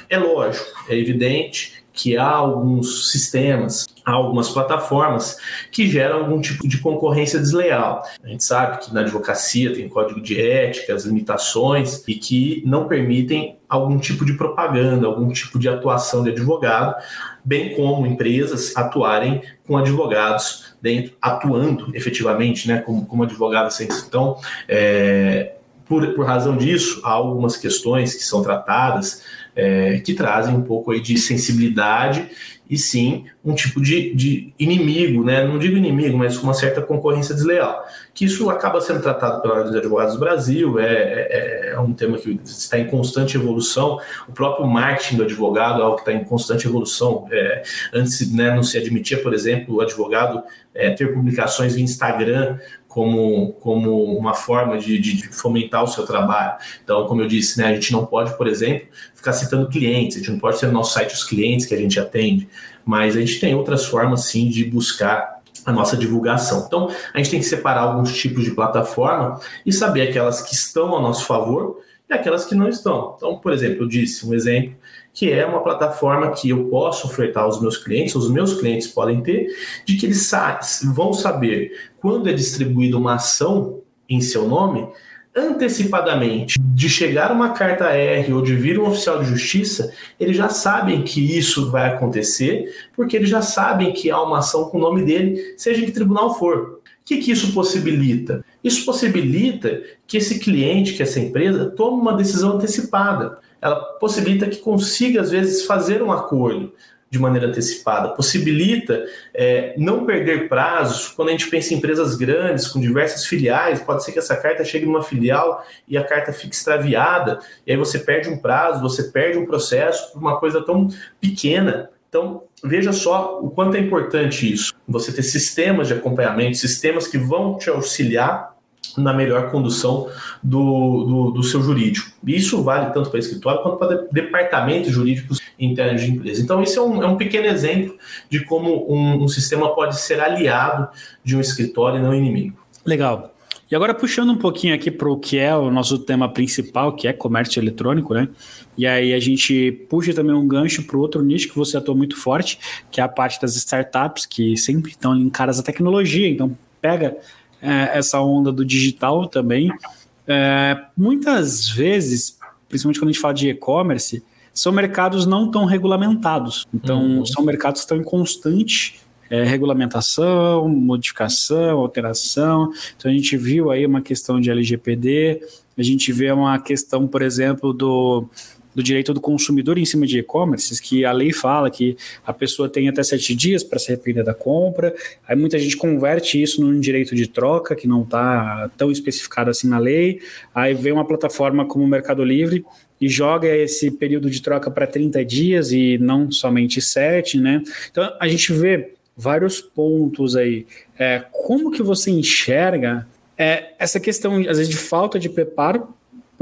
É lógico, é evidente que há alguns sistemas, há algumas plataformas que geram algum tipo de concorrência desleal. A gente sabe que na advocacia tem código de ética, as limitações e que não permitem algum tipo de propaganda, algum tipo de atuação de advogado, bem como empresas atuarem com advogados dentro, atuando efetivamente, né, como, como advogado. Então, é, por, por razão disso, há algumas questões que são tratadas é, que trazem um pouco aí de sensibilidade e sim um tipo de, de inimigo, né? não digo inimigo, mas uma certa concorrência desleal. Que isso acaba sendo tratado pela Ordem dos Advogados do Brasil, é, é, é, um tema que está em constante evolução. O próprio marketing do advogado é algo que está em constante evolução. É, antes né, não se admitia, por exemplo, o advogado é, ter publicações via Instagram como, como uma forma de, de, fomentar o seu trabalho. Então, como eu disse, né, a gente não pode, por exemplo, ficar citando clientes, a gente não pode ter no nosso site os clientes que a gente atende, mas a gente tem outras formas, sim, de buscar a nossa divulgação. Então, a gente tem que separar alguns tipos de plataforma e saber aquelas que estão a nosso favor e aquelas que não estão. Então, por exemplo, eu disse um exemplo que é uma plataforma que eu posso ofertar aos meus clientes, os meus clientes podem ter, de que eles vão saber quando é distribuída uma ação em seu nome, antecipadamente de chegar uma carta R ou de vir um oficial de justiça, eles já sabem que isso vai acontecer, porque eles já sabem que há uma ação com o nome dele, seja em que tribunal for. O que, que isso possibilita? Isso possibilita que esse cliente, que essa empresa, tome uma decisão antecipada ela possibilita que consiga, às vezes, fazer um acordo de maneira antecipada, possibilita é, não perder prazos. Quando a gente pensa em empresas grandes, com diversas filiais, pode ser que essa carta chegue numa filial e a carta fique extraviada, e aí você perde um prazo, você perde um processo por uma coisa tão pequena. Então, veja só o quanto é importante isso. Você ter sistemas de acompanhamento, sistemas que vão te auxiliar na melhor condução do, do, do, seu jurídico. Isso vale tanto para escritório quanto para departamentos jurídicos internos de empresa. Então, isso é um, é um pequeno exemplo de como um, um, sistema pode ser aliado de um escritório e não inimigo. Legal. E agora, puxando um pouquinho aqui para o que é o nosso tema principal, que é comércio eletrônico, né? E aí a gente puxa também um gancho para outro nicho que você atua muito forte, que é a parte das startups, que sempre estão ligadas à tecnologia. Então, pega é, essa onda do digital também. É, muitas vezes, principalmente quando a gente fala de e-commerce, são mercados não tão regulamentados. Então, uhum. são mercados que estão em constante é, regulamentação, modificação, alteração. Então, a gente viu aí uma questão de LGPD, a gente vê uma questão, por exemplo, do do direito do consumidor em cima de e-commerce, que a lei fala que a pessoa tem até sete dias para se arrepender da compra. Aí muita gente converte isso num direito de troca, que não está tão especificado assim na lei. Aí vem uma plataforma como o Mercado Livre e joga esse período de troca para 30 dias e não somente sete, né? Então a gente vê vários pontos aí. É, como que você enxerga é, essa questão, às vezes, de falta de preparo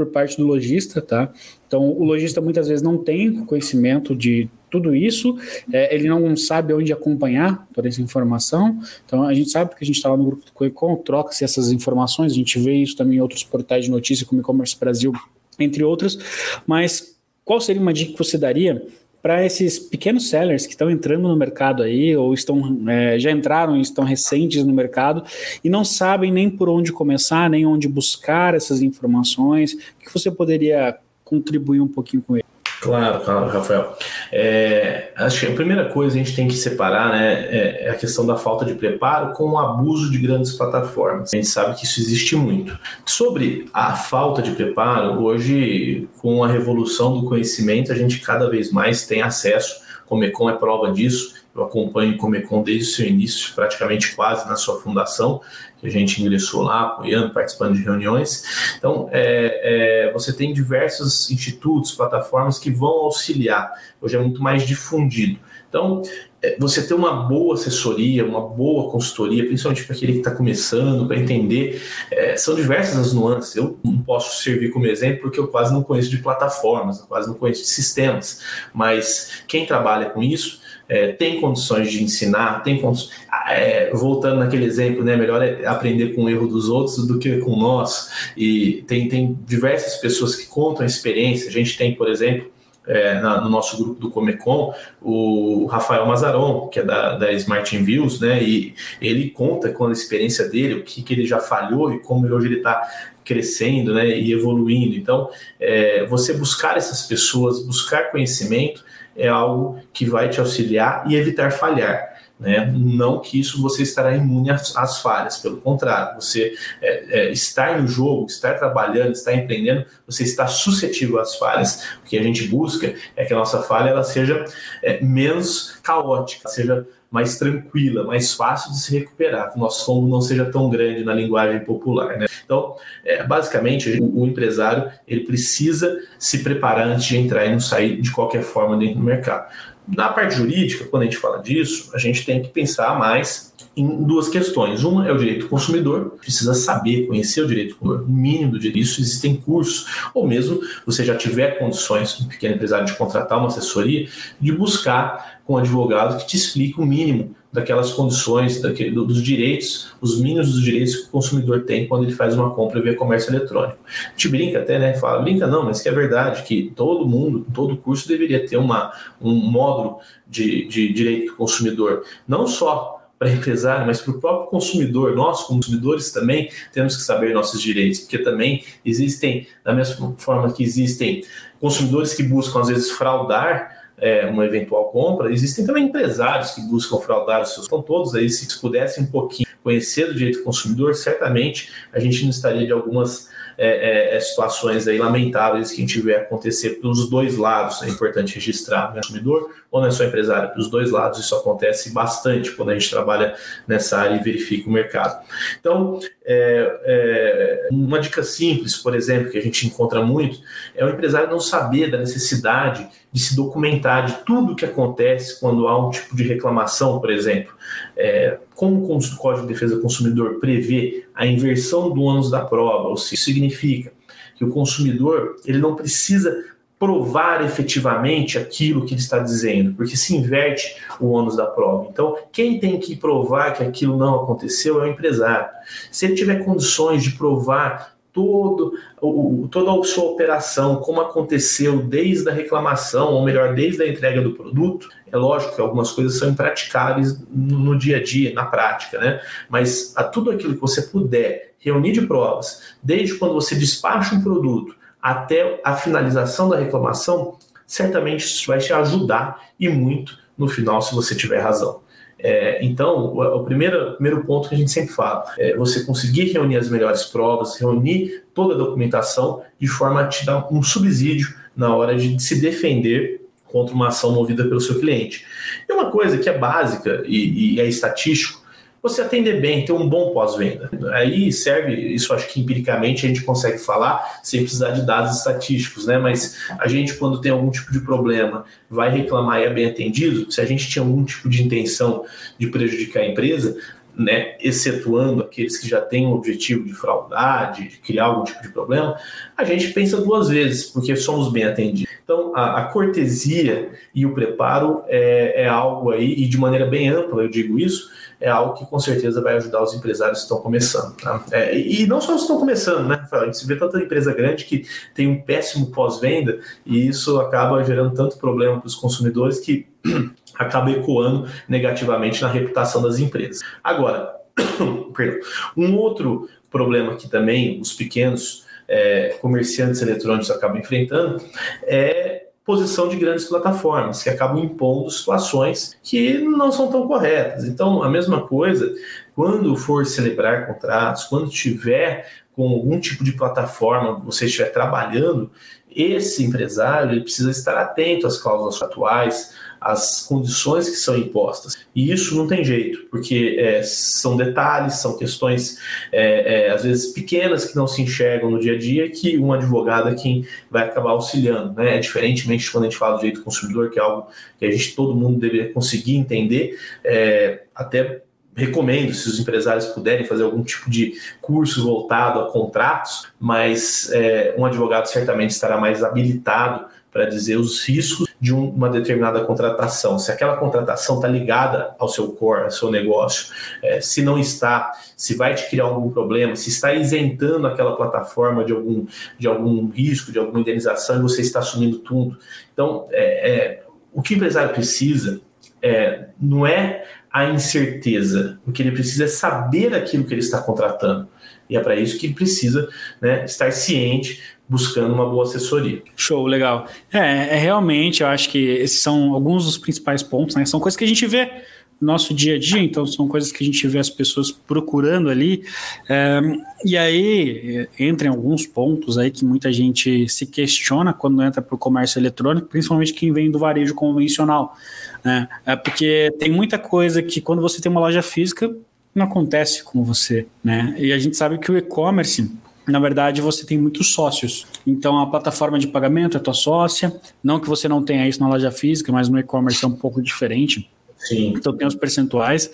por parte do lojista, tá? Então, o lojista muitas vezes não tem conhecimento de tudo isso, é, ele não sabe onde acompanhar toda essa informação. Então, a gente sabe que a gente está lá no grupo do Coecon, troca-se essas informações, a gente vê isso também em outros portais de notícia, como e-commerce Brasil, entre outros. Mas qual seria uma dica que você daria para esses pequenos sellers que estão entrando no mercado aí, ou estão é, já entraram e estão recentes no mercado e não sabem nem por onde começar, nem onde buscar essas informações, que você poderia contribuir um pouquinho com ele? Claro, claro, Rafael. É, acho que a primeira coisa a gente tem que separar né, é, é a questão da falta de preparo com o abuso de grandes plataformas. A gente sabe que isso existe muito. Sobre a falta de preparo, hoje, com a revolução do conhecimento, a gente cada vez mais tem acesso, como Econ é prova disso, eu acompanho o Comecon desde o seu início, praticamente quase na sua fundação, que a gente ingressou lá, apoiando, participando de reuniões. Então, é, é, você tem diversos institutos, plataformas que vão auxiliar. Hoje é muito mais difundido. Então, é, você ter uma boa assessoria, uma boa consultoria, principalmente para aquele que está começando, para entender, é, são diversas as nuances. Eu não posso servir como exemplo porque eu quase não conheço de plataformas, eu quase não conheço de sistemas, mas quem trabalha com isso é, tem condições de ensinar, tem condições. É, voltando naquele exemplo, né, melhor é aprender com o erro dos outros do que com nós. E tem, tem diversas pessoas que contam a experiência. A gente tem, por exemplo, é, na, no nosso grupo do Comecon, o Rafael Mazaron, que é da, da Smart Enviews, né? E ele conta com a experiência dele, o que, que ele já falhou e como hoje ele está crescendo né, e evoluindo. Então, é, você buscar essas pessoas, buscar conhecimento, é algo que vai te auxiliar e evitar falhar. Né? Não que isso você estará imune às, às falhas, pelo contrário, você é, é, estar no jogo, estar trabalhando, estar empreendendo, você está suscetível às falhas. O que a gente busca é que a nossa falha ela seja é, menos caótica, seja mais tranquila, mais fácil de se recuperar, que o nosso tombo não seja tão grande na linguagem popular. Né? Então, é, basicamente, o, o, empresário ele precisa se preparar antes de entrar e não sair de qualquer forma dentro do mercado. Na parte jurídica, quando a gente fala disso, a gente tem que pensar mais em duas questões. Uma é o direito do consumidor, precisa saber, conhecer o direito do consumidor, o mínimo do direito. Isso existem cursos, ou mesmo você já tiver condições, um pequeno empresário, de contratar uma assessoria, de buscar com um advogado que te explique o mínimo daquelas condições, daquele, dos direitos, os mínimos dos direitos que o consumidor tem quando ele faz uma compra via comércio eletrônico. A gente brinca até, né? Fala, brinca não, mas que é verdade que todo mundo, todo curso deveria ter uma, um módulo de, de direito do consumidor, não só para empresário, mas para o próprio consumidor. Nós, consumidores, também temos que saber nossos direitos, porque também existem, da mesma forma que existem consumidores que buscam, às vezes, fraudar é, uma eventual compra, existem também empresários que buscam fraudar os seus. Então, todos aí, se pudessem um pouquinho conhecer do direito do consumidor, certamente a gente não estaria de algumas é, é, é, situações aí lamentáveis que a gente vê acontecer pelos dois lados. É importante registrar no né? consumidor ou não é só empresário, pelos dois lados isso acontece bastante quando a gente trabalha nessa área e verifica o mercado. Então, é, é, uma dica simples, por exemplo, que a gente encontra muito, é o empresário não saber da necessidade de se documentar de tudo o que acontece quando há um tipo de reclamação, por exemplo. É, como o Código de Defesa do Consumidor prevê a inversão do ônus da prova, ou seja, isso significa que o consumidor ele não precisa provar efetivamente aquilo que ele está dizendo, porque se inverte o ônus da prova. Então, quem tem que provar que aquilo não aconteceu é o empresário. Se ele tiver condições de provar todo, o, toda a sua operação, como aconteceu desde a reclamação, ou melhor, desde a entrega do produto, é lógico que algumas coisas são impraticáveis no, no dia a dia, na prática, né? Mas a tudo aquilo que você puder reunir de provas, desde quando você despacha um produto até a finalização da reclamação, certamente isso vai te ajudar e muito no final, se você tiver razão. É, então, o, o, primeiro, primeiro ponto que a gente sempre fala é você conseguir reunir as melhores provas, reunir toda a documentação de forma a te dar um subsídio na hora de se defender contra uma ação movida pelo seu cliente. E uma coisa que é básica e, e é estatístico, você atender bem, ter um bom pós-venda. Aí serve, isso acho que empiricamente a gente consegue falar sem precisar de dados estatísticos, né? Mas a gente, quando tem algum tipo de problema, vai reclamar e é bem atendido. Se a gente tinha algum tipo de intenção de prejudicar a empresa, né, excetuando aqueles que já têm o objetivo de fraudar, de criar algum tipo de problema, a gente pensa duas vezes, porque somos bem atendidos. Então, a, a cortesia e o preparo é, é, algo aí, e de maneira bem ampla eu digo isso, é algo que com certeza vai ajudar os empresários que estão começando. Tá? É, e não só os que estão começando, né? A gente vê tanta empresa grande que tem um péssimo pós-venda e isso acaba gerando tanto problema para os consumidores que [clears throat] acaba ecoando negativamente na reputação das empresas. Agora, [clears throat] um outro problema que também os pequenos é, comerciantes eletrônicos acabam enfrentando é posição de grandes plataformas, que acabam impondo situações que não são tão corretas. Então, a mesma coisa, quando for celebrar contratos, quando tiver com algum tipo de plataforma, você estiver trabalhando, esse empresário precisa estar atento às cláusulas atuais, as condições que são impostas. E isso não tem jeito, porque é, são detalhes, são questões, é, é, às vezes, pequenas que não se enxergam no dia a dia, que um advogado é quem vai acabar auxiliando. Né? Diferentemente de quando a gente fala do direito do consumidor, que é algo que a gente, todo mundo deveria conseguir entender, é, até recomendo se os empresários puderem fazer algum tipo de curso voltado a contratos, mas é, um advogado certamente estará mais habilitado para dizer os riscos de um, uma determinada contratação. Se aquela contratação está ligada ao seu core, ao seu negócio, é, se não está, se vai te criar algum problema, se está isentando aquela plataforma de algum, de algum risco, de alguma indenização e você está assumindo tudo. Então, é, é o que o empresário precisa é, não é a incerteza. O que ele precisa é saber aquilo que ele está contratando. E é para isso que ele precisa né, estar ciente, buscando uma boa assessoria. Show, legal. É, é, realmente, eu acho que esses são alguns dos principais pontos, né? São coisas que a gente vê no nosso dia a dia, então são coisas que a gente vê as pessoas procurando ali. É, e aí entram alguns pontos aí que muita gente se questiona quando entra para o comércio eletrônico, principalmente quem vem do varejo convencional. Né? É porque tem muita coisa que quando você tem uma loja física não acontece com você, né? E a gente sabe que o e-commerce na verdade, você tem muitos sócios. Então, a plataforma de pagamento é tua sócia. Não que você não tenha isso na loja física, mas no e-commerce é um pouco diferente. Sim. Então tem os percentuais.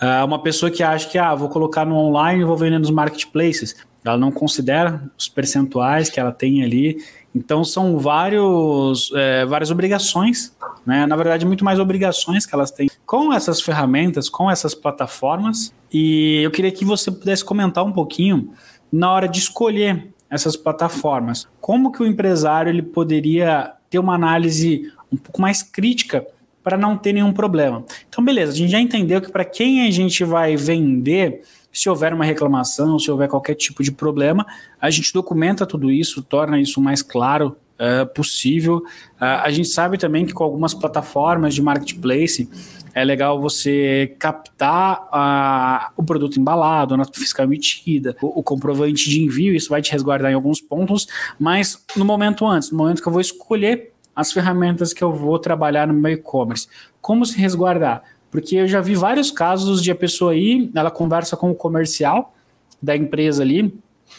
Uh, uma pessoa que acha que ah, vou colocar no online e vou vender nos marketplaces. Ela não considera os percentuais que ela tem ali então são vários, é, várias obrigações, né? na verdade, muito mais obrigações que elas têm com essas ferramentas, com essas plataformas. E eu queria que você pudesse comentar um pouquinho na hora de escolher essas plataformas. Como que o empresário ele poderia ter uma análise um pouco mais crítica para não ter nenhum problema? Então, beleza, a gente já entendeu que para quem a gente vai vender se houver uma reclamação, se houver qualquer tipo de problema, a gente documenta tudo isso, torna isso mais claro uh, possível. Uh, a gente sabe também que com algumas plataformas de marketplace é legal você captar uh, o produto embalado, a nota fiscal emitida, o, o, comprovante de envio, isso vai te resguardar em alguns pontos, mas no momento antes, no momento que eu vou escolher as ferramentas que eu vou trabalhar no meu e-commerce, como se resguardar? Porque eu já vi vários casos de a pessoa ir, ela conversa com o comercial da empresa ali.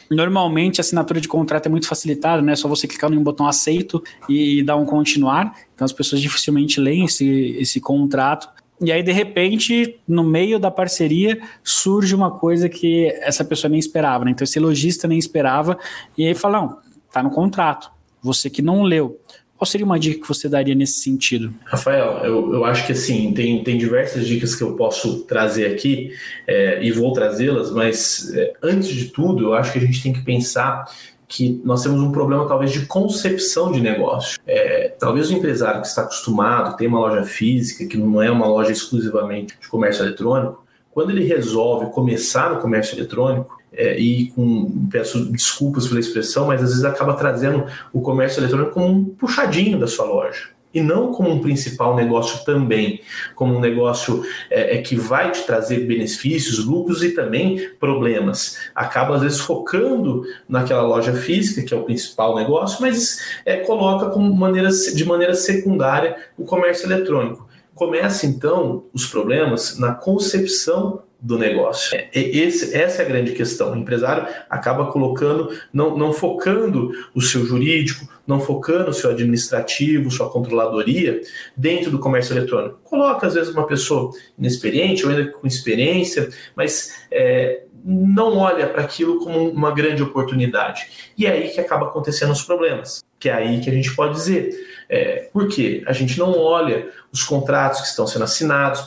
Normalmente a assinatura de contrato é muito facilitada, né? É só você clicar no botão aceito e dar um continuar. Então as pessoas dificilmente leem esse, esse contrato. E aí, de repente, no meio da parceria, surge uma coisa que essa pessoa nem esperava, né? Então, esse lojista nem esperava, e aí fala: não, tá no contrato. Você que não leu. Qual seria uma dica que você daria nesse sentido? Rafael, eu, eu acho que assim, tem, tem diversas dicas que eu posso trazer aqui é, e vou trazê-las, mas é, antes de tudo, eu acho que a gente tem que pensar que nós temos um problema talvez de concepção de negócio. É, talvez o empresário que está acostumado, tem uma loja física, que não é uma loja exclusivamente de comércio eletrônico, quando ele resolve começar no comércio eletrônico, é, e com, peço desculpas pela expressão, mas às vezes acaba trazendo o comércio eletrônico como um puxadinho da sua loja. E não como um principal negócio também, como um negócio é, é, que vai te trazer benefícios, lucros e também problemas. Acaba, às vezes, focando naquela loja física, que é o principal negócio, mas é, coloca como maneira, de maneira secundária o comércio eletrônico. Começa, então, os problemas na concepção do negócio. É, esse, essa é a grande questão. O empresário acaba colocando, não, não focando o seu jurídico, não focando seu administrativo, sua controladoria dentro do comércio eletrônico. Coloca, às vezes, uma pessoa inexperiente ou ainda com experiência, mas é, não olha para aquilo como uma grande oportunidade. E é aí que acaba acontecendo os problemas. Que é aí que a gente pode dizer. É, por quê? A gente não olha os contratos que estão sendo assinados,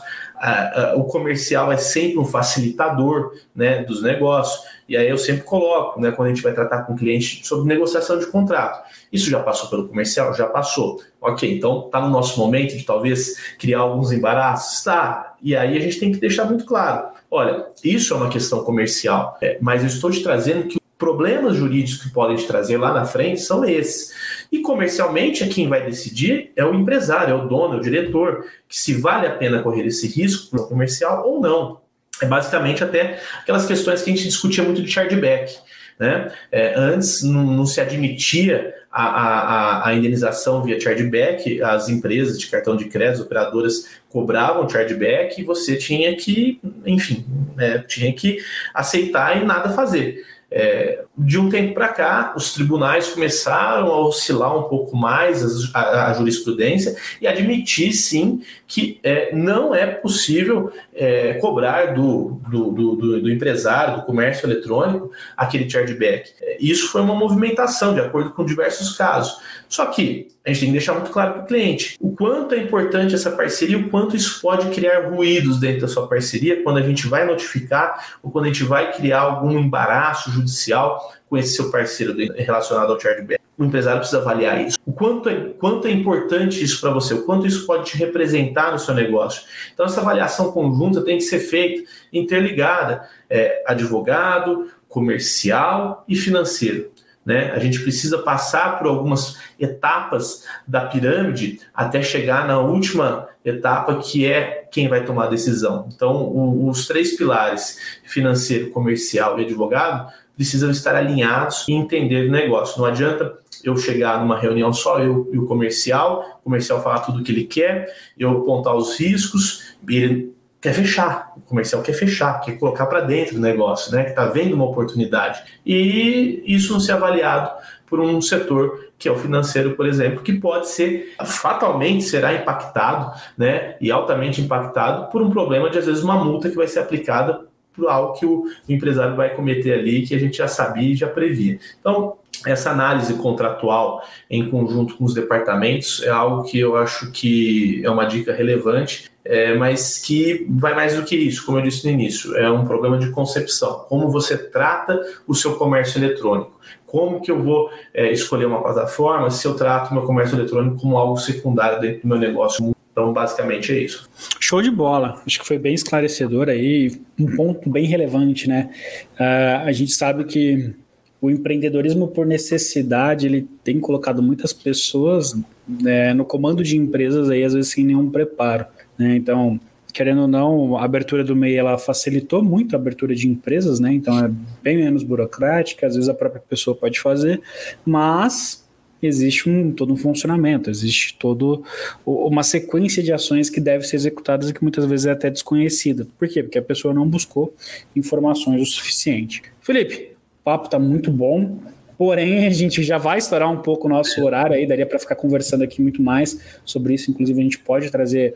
o comercial é sempre um facilitador né, dos negócios. E aí eu sempre coloco, né, quando a gente vai tratar com o cliente sobre negociação de contrato. Isso já passou pelo comercial? Já passou. Ok, então está no nosso momento de talvez criar alguns embaraços? Está. E aí a gente tem que deixar muito claro. Olha, isso é uma questão comercial, é, mas eu estou te trazendo que problemas jurídicos que podem te trazer lá na frente são esses. E comercialmente, quem vai decidir é o empresário, é o dono, é o diretor, que se vale a pena correr esse risco no comercial ou não. É basicamente até aquelas questões que a gente discutia muito de chargeback. Né? É, antes não, não, se admitia a, a, a indenização via chargeback, as empresas de cartão de crédito, operadoras cobravam chargeback e você tinha que, enfim, né, tinha que aceitar e nada fazer. É, de um tempo para cá, os tribunais começaram a oscilar um pouco mais a, a, jurisprudência e admitir, sim, que é, não é possível é, cobrar do, do, do, do, empresário, do comércio eletrônico, aquele chargeback. É, isso foi uma movimentação, de acordo com diversos casos. Só que a gente tem que deixar muito claro para o cliente o quanto é importante essa parceria, o quanto isso pode criar ruídos dentro da sua parceria quando a gente vai notificar ou quando a gente vai criar algum embaraço judicial com esse seu parceiro relacionado ao chargeback. O empresário precisa avaliar isso. O quanto é, quanto é importante isso para você, o quanto isso pode te representar no seu negócio. Então, essa avaliação conjunta tem que ser feita interligada: é, advogado, comercial e financeiro. Né? A gente precisa passar por algumas etapas da pirâmide até chegar na última etapa, que é quem vai tomar a decisão. Então, o, os três pilares, financeiro, comercial e advogado, precisam estar alinhados e entender o negócio. Não adianta eu chegar numa reunião só eu e o comercial, o comercial falar tudo o que ele quer, eu apontar os riscos, ele quer fechar, o comercial quer fechar, quer colocar para dentro do negócio, né? Que está vendo uma oportunidade. E isso não ser avaliado por um setor que é o financeiro, por exemplo, que pode ser fatalmente será impactado, né? E altamente impactado por um problema de às vezes uma multa que vai ser aplicada algo que o, empresário vai cometer ali, que a gente já sabia e já previa. Então, essa análise contratual em conjunto com os departamentos é algo que eu acho que é uma dica relevante, é, mas que vai mais do que isso, como eu disse no início, é um problema de concepção. Como você trata o seu comércio eletrônico? Como que eu vou é, escolher uma plataforma se eu trato meu comércio eletrônico como algo secundário dentro do meu negócio? Então, basicamente é isso. Show de bola. Acho que foi bem esclarecedor aí, um ponto bem relevante, né? Uh, a gente sabe que o empreendedorismo por necessidade ele tem colocado muitas pessoas né, no comando de empresas aí às vezes sem nenhum preparo né? então querendo ou não a abertura do MEI ela facilitou muito a abertura de empresas né então é bem menos burocrática às vezes a própria pessoa pode fazer mas existe um, todo um funcionamento, existe todo uma sequência de ações que deve ser executadas e que muitas vezes é até desconhecida. Por quê? Porque a pessoa não buscou informações o suficiente. Felipe, o papo está muito bom. Porém, a gente já vai estourar um pouco o nosso horário aí, daria para ficar conversando aqui muito mais sobre isso. Inclusive, a gente pode trazer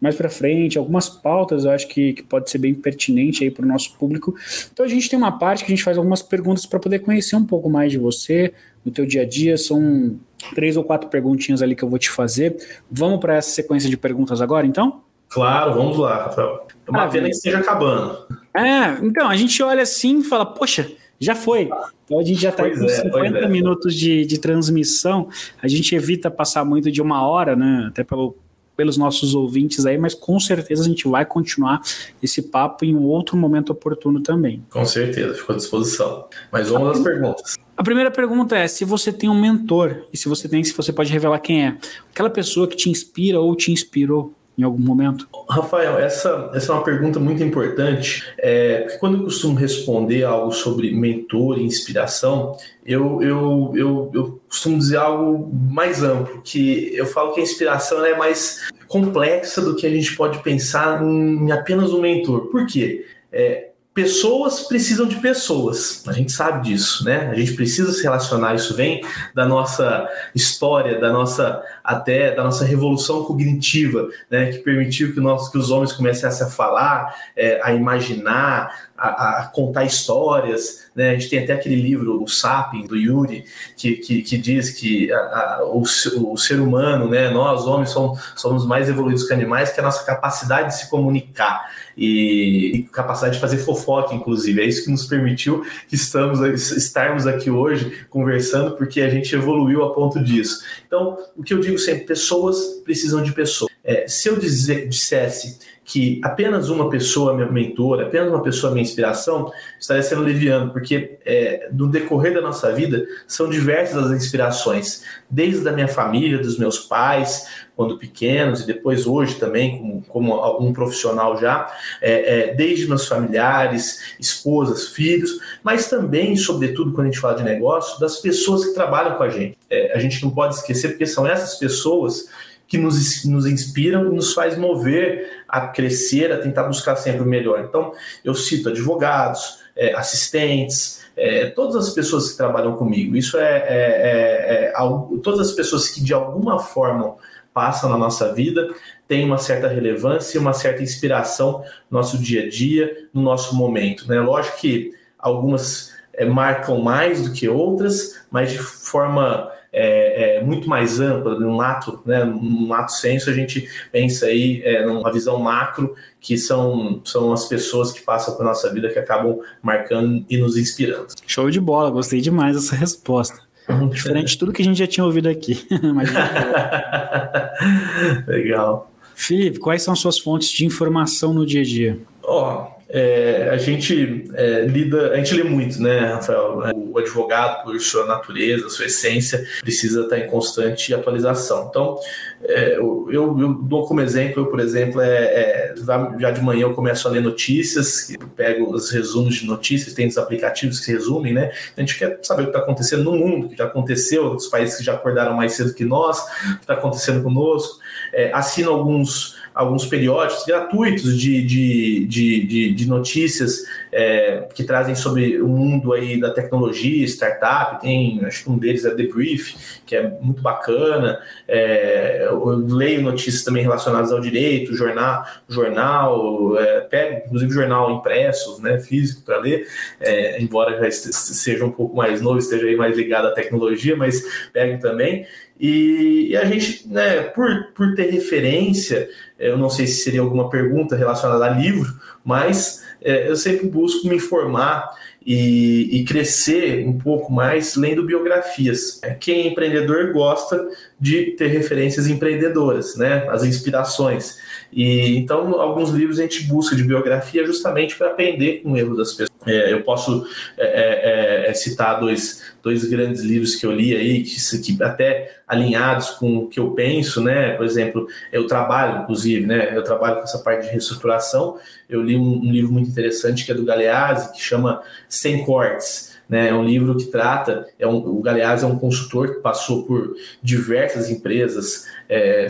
mais para frente algumas pautas, eu acho que, que pode ser bem pertinente aí para o nosso público. Então, a gente tem uma parte que a gente faz algumas perguntas para poder conhecer um pouco mais de você, no teu dia a dia. São três ou quatro perguntinhas ali que eu vou te fazer. Vamos para essa sequência de perguntas agora, então? Claro, vamos lá, Rafael. É uma pena que esteja acabando. É, então, a gente olha assim e fala, poxa, já foi. Então a gente já está com é, 50 é. minutos de, de transmissão. A gente evita passar muito de uma hora, né? Até pelo, pelos nossos ouvintes aí, mas com certeza a gente vai continuar esse papo em um outro momento oportuno também. Com certeza, ficou à disposição. Mas vamos às perguntas. A primeira pergunta é se você tem um mentor e se você tem, se você pode revelar quem é. Aquela pessoa que te inspira ou te inspirou em algum momento? Rafael, essa, essa é uma pergunta muito importante, é, porque quando eu costumo responder algo sobre mentor e inspiração, eu, eu, eu, eu costumo dizer algo mais amplo, que eu falo que a inspiração é mais complexa do que a gente pode pensar em apenas um mentor. Por quê? É, pessoas precisam de pessoas, a gente sabe disso, né? A gente precisa se relacionar, isso vem da nossa história, da nossa até da nossa revolução cognitiva, né? Que permitiu que, nós, que os homens começassem a falar, é, a imaginar, a, a, contar histórias, né? A gente tem até aquele livro, o Sapiens, do Yuri, que, que, que diz que a, a, o, o, ser humano, né? Nós, homens, somos, somos mais evoluídos que animais, que é a nossa capacidade de se comunicar e, e, capacidade de fazer fofoca, inclusive. É isso que nos permitiu que estamos, estarmos aqui hoje conversando, porque a gente evoluiu a ponto disso. Então, o que eu digo sempre, pessoas precisam de pessoas. É, se eu dizer, dissesse que apenas uma pessoa minha mentora, apenas uma pessoa minha inspiração, estaria sendo leviano, porque é, no decorrer da nossa vida são diversas as inspirações, desde a minha família, dos meus pais, quando pequenos, e depois hoje também, como, como um profissional já, é, é, desde meus familiares, esposas, filhos, mas também, sobretudo, quando a gente fala de negócio, das pessoas que trabalham com a gente. É, a gente não pode esquecer, porque são essas pessoas que nos, nos inspiram e nos faz mover a crescer, a tentar buscar sempre o melhor. Então, eu cito advogados, é, assistentes, é, todas as pessoas que trabalham comigo. Isso é, é, é, é todas as pessoas que de alguma forma passam na nossa vida têm uma certa relevância e uma certa inspiração no nosso dia a dia, no nosso momento. Né? Lógico que algumas é, marcam mais do que outras, mas de forma é, é, muito mais ampla, num lato, né, num lato senso, a gente pensa aí é, numa visão macro, que são, são as pessoas que passam pela nossa vida que acabam marcando e nos inspirando. Show de bola, gostei demais dessa resposta. Diferente de tudo que a gente já tinha ouvido aqui. [laughs] [laughs] Legal. Felipe, quais são suas fontes de informação no dia a dia? Ó, oh, é, a gente é, lida, a gente lê muito, né, Rafael? O advogado, por sua natureza, sua essência, precisa estar em constante atualização. Então, é, eu, eu, dou como exemplo, eu, por exemplo, é, é já de manhã eu começo a ler notícias, pego os resumos de notícias, tem os aplicativos que resumem, né? A gente quer saber o que está acontecendo no mundo, o que já aconteceu, os países que já acordaram mais cedo que nós, o que está acontecendo conosco. É, assino alguns alguns periódicos gratuitos de, de, de, de, de notícias é, que trazem sobre o mundo aí da tecnologia, startup, tem, acho que um deles é The Brief, que é muito bacana, é, eu leio notícias também relacionadas ao direito, jornal, jornal é, pego inclusive jornal impresso, né, físico para ler, é, embora já seja um pouco mais novo, esteja aí mais ligado à tecnologia, mas pego também, e, e, a gente, né, por, por ter referência, eu não sei se seria alguma pergunta relacionada a livro, mas é, eu sempre busco me informar e, e, crescer um pouco mais lendo biografias. Quem é empreendedor gosta de ter referências empreendedoras, né, as inspirações. E então alguns livros a gente busca de biografia justamente para aprender com o erro das pessoas. É, eu posso é, é, é, citar dois, dois grandes livros que eu li aí, que, que, até alinhados com o que eu penso, né? Por exemplo, eu trabalho, inclusive, né? Eu trabalho com essa parte de reestruturação. Eu li um, um livro muito interessante que é do Galeazzi, que chama Sem Cortes. Né, é um livro que trata, é um, o Galeazzi é um consultor que passou por diversas empresas, é,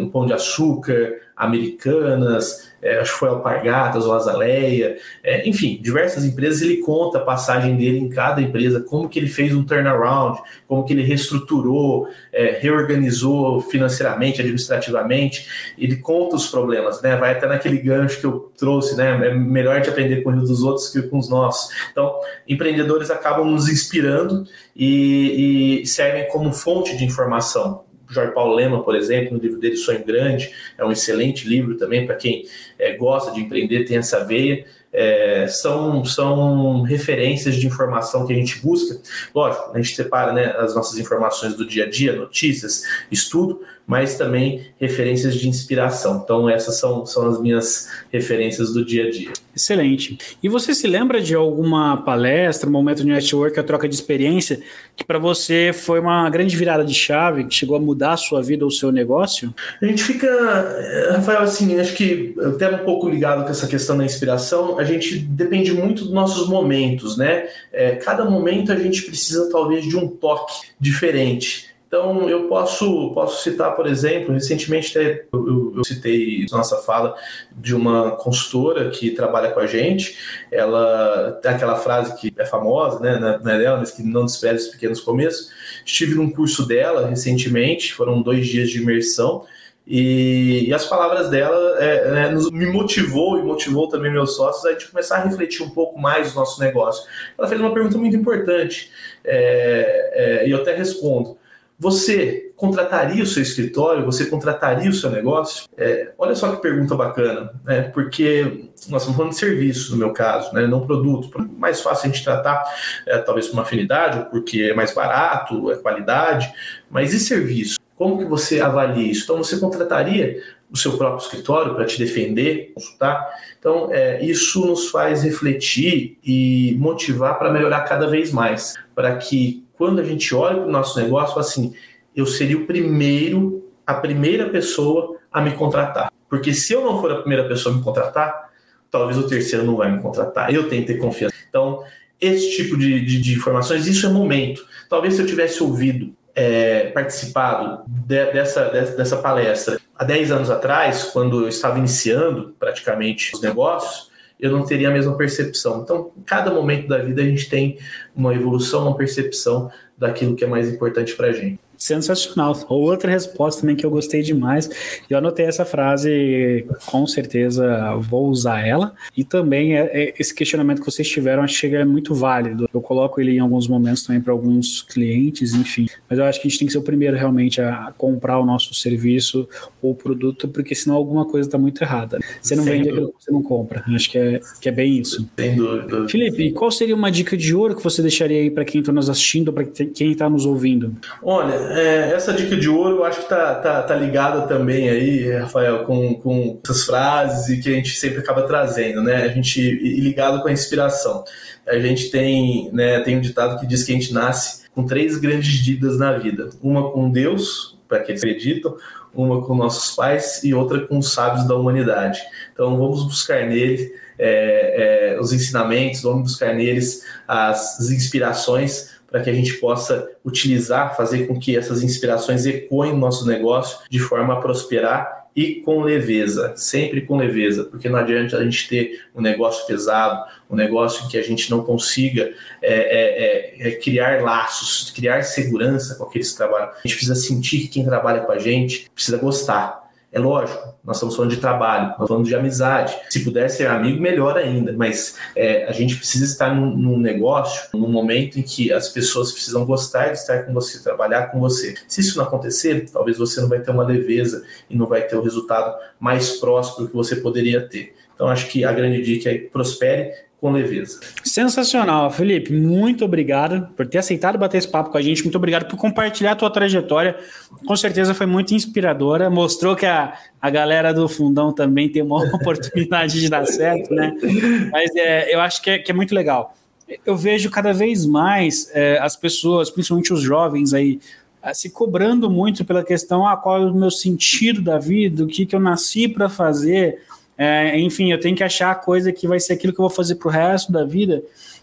um Pão de Açúcar, Americanas, é, acho que foi Alpargatas ou Azaleia, é, enfim, diversas empresas. Ele conta a passagem dele em cada empresa, como que ele fez um turnaround, como que ele reestruturou, é, reorganizou financeiramente, administrativamente. Ele conta os problemas, né? Vai até naquele gancho que eu trouxe, né? É melhor gente aprender com os dos outros que com os nossos. Então, empreendedores acabam nos inspirando e, e servem como fonte de informação. Jorge Paulo Lema, por exemplo, no livro dele Sonho Grande, é um excelente livro também para quem é, gosta de empreender, tem essa veia. É, são, são referências de informação que a gente busca. Lógico, a gente separa né, as nossas informações do dia a dia, notícias, estudo, mas também referências de inspiração. Então, essas são, são as minhas referências do dia a dia. Excelente. E você se lembra de alguma palestra, momento de network, a troca de experiência, que para você foi uma grande virada de chave, que chegou a mudar a sua vida ou o seu negócio? A gente fica, eh, Rafael, assim, acho que até um pouco ligado com essa questão da inspiração, a gente depende muito dos nossos momentos, né? É, cada momento a gente precisa talvez de um toque diferente. Então, eu posso, posso citar, por exemplo, recentemente até eu, eu, citei nossa fala de uma consultora que trabalha com a gente. Ela tem aquela frase que é famosa, né? Não é dela, mas que não despreze os pequenos começos. Estive num curso dela recentemente, foram dois dias de imersão. E, e, as palavras dela é, é, nos, me motivou e motivou também meus sócios a gente começar a refletir um pouco mais o nosso negócio. Ela fez uma pergunta muito importante é, é e eu até respondo. Você contrataria o seu escritório? Você contrataria o seu negócio? É, olha só que pergunta bacana, né? Porque nós estamos falando de serviço, no meu caso, né? não produto. Mais fácil a gente tratar, é, talvez por uma afinidade, ou porque é mais barato, é qualidade, mas e serviço? Como que você avalia isso? Então, você contrataria o seu próprio escritório para te defender, consultar? Então, é, isso nos faz refletir e motivar para melhorar cada vez mais, para que quando a gente olha para o nosso negócio, assim, eu seria o primeiro, a primeira pessoa a me contratar. Porque se eu não for a primeira pessoa a me contratar, talvez o terceiro não vai me contratar. Eu tenho que ter confiança. Então, esse tipo de, de, de informações, isso é momento. Talvez se eu tivesse ouvido, é, participado de, dessa, de, dessa palestra há 10 anos atrás, quando eu estava iniciando praticamente os negócios, eu não teria a mesma percepção. Então, em cada momento da vida, a gente tem uma evolução, uma percepção daquilo que é mais importante para a gente. Sensacional. Outra resposta também que eu gostei demais. Eu anotei essa frase, com certeza vou usar ela. E também é, é, esse questionamento que vocês tiveram, acho que é muito válido. Eu coloco ele em alguns momentos também para alguns clientes, enfim. Mas eu acho que a gente tem que ser o primeiro realmente a comprar o nosso serviço ou produto, porque senão alguma coisa está muito errada. Você não Sem vende dúvida. aquilo que você não compra. Acho que é, que é bem isso. Sem dúvida. Felipe, qual seria uma dica de ouro que você deixaria aí para quem está nos assistindo, para quem está nos ouvindo? Olha, é, essa dica de ouro eu acho que tá, tá, tá ligada também aí, Rafael, com, com essas frases que a gente sempre acaba trazendo, né? A gente e ligado com a inspiração. A gente tem, né, tem um ditado que diz que a gente nasce com três grandes dívidas na vida: uma com Deus, para que acreditam, uma com nossos pais e outra com os sábios da humanidade. Então vamos buscar nele é, é, os ensinamentos, vamos buscar neles as, as inspirações para que a gente possa utilizar, fazer com que essas inspirações ecoem no nosso negócio de forma a prosperar e com leveza, sempre com leveza, porque não adianta a gente ter um negócio pesado, um negócio que a gente não consiga é, é, é, é criar laços, criar segurança com aqueles que trabalham. A gente precisa sentir que quem trabalha com a gente precisa gostar. É lógico, nós estamos falando de trabalho, nós falando de amizade. Se puder ser amigo, melhor ainda. Mas é, a gente precisa estar num, num, negócio, num momento em que as pessoas precisam gostar de estar com você, trabalhar com você. Se isso não acontecer, talvez você não vai ter uma leveza e não vai ter o resultado mais próximo que você poderia ter. Então, acho que a grande dica é prospere com leveza. Sensacional, Felipe. Muito obrigado por ter aceitado bater esse papo com a gente. Muito obrigado por compartilhar a tua trajetória. Com certeza foi muito inspiradora. Mostrou que a, a galera do fundão também tem uma [laughs] oportunidade de dar certo, né? Mas é, eu acho que é, que é muito legal. Eu vejo cada vez mais é, as pessoas, principalmente os jovens aí, se cobrando muito pela questão ah, qual é o meu sentido da vida, o que, que eu nasci para fazer, é, enfim, eu tenho que achar a coisa que vai ser aquilo que eu vou fazer pro resto da vida.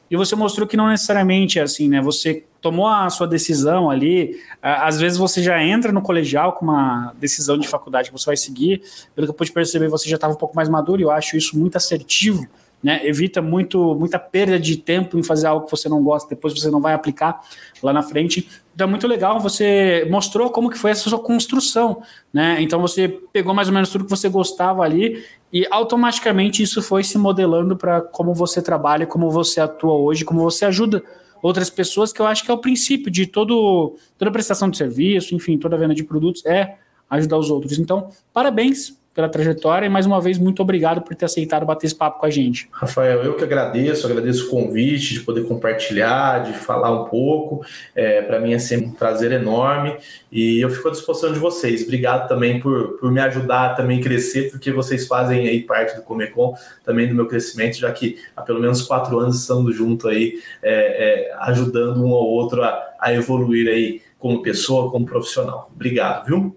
E você mostrou que não necessariamente é assim, né? Você tomou a sua decisão ali. Às vezes você já entra no colegial com uma decisão de faculdade que você vai seguir. Pelo que eu pude perceber, você já estava um pouco mais maduro e eu acho isso muito assertivo. Né, evita muito, muita perda de tempo em fazer algo que você não gosta, depois você não vai aplicar lá na frente. Então é muito legal, você mostrou como que foi essa sua construção, né? Então você pegou mais ou menos tudo que você gostava ali e automaticamente isso foi se modelando para como você trabalha, como você atua hoje, como você ajuda outras pessoas, que eu acho que é o princípio de todo, toda prestação de serviço, enfim, toda venda de produtos é ajudar os outros. Então, parabéns pela trajetória e mais uma vez muito obrigado por ter aceitado bater esse papo com a gente. Rafael, eu que agradeço, agradeço o convite de poder compartilhar, de falar um pouco. É, Para mim é sempre um prazer enorme e eu fico à disposição de vocês. Obrigado também por, por me ajudar a crescer, porque vocês fazem aí parte do Comecon, também do meu crescimento, já que há pelo menos quatro anos estamos juntos aí, é, é, ajudando um ao outro a, a evoluir aí como pessoa, como profissional. Obrigado, viu?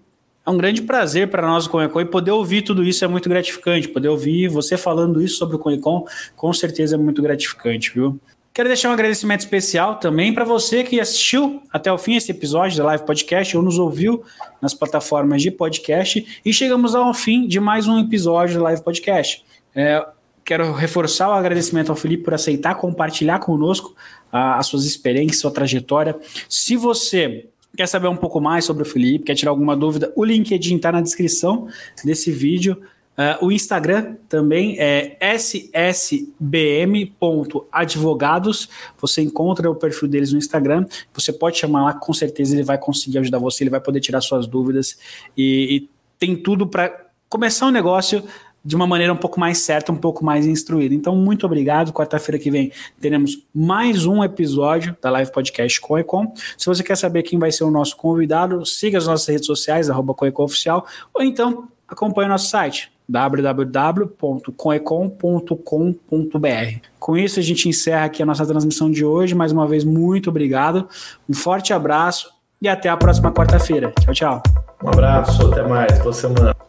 É um grande prazer para nós, o Conecon, e poder ouvir tudo isso é muito gratificante. Poder ouvir você falando isso sobre o Conecon, com certeza é muito gratificante, viu? Quero deixar um agradecimento especial também para você que assistiu até o fim esse episódio da Live Podcast ou nos ouviu nas plataformas de podcast. E chegamos ao fim de mais um episódio da Live Podcast. É, quero reforçar o agradecimento ao Felipe por aceitar compartilhar conosco a, as suas experiências, sua trajetória. Se você quer saber um pouco mais sobre o Felipe, quer tirar alguma dúvida, o LinkedIn está na descrição desse vídeo. Uh, o Instagram também é ssbm.advogados. Você encontra o perfil deles no Instagram. Você pode chamar lá, com certeza ele vai conseguir ajudar você, ele vai poder tirar suas dúvidas. E, e tem tudo para começar um negócio de uma maneira um pouco mais certa, um pouco mais instruída. Então, muito obrigado. Quarta-feira que vem teremos mais um episódio da Live Podcast Coecom. Se você quer saber quem vai ser o nosso convidado, siga as nossas redes sociais, arroba Oficial, ou então acompanhe nosso site www.coecom.com.br. Com isso, a gente encerra aqui a nossa transmissão de hoje. Mais uma vez, muito obrigado. Um forte abraço e até a próxima quarta-feira. Tchau, tchau. Um abraço, até mais. Boa semana.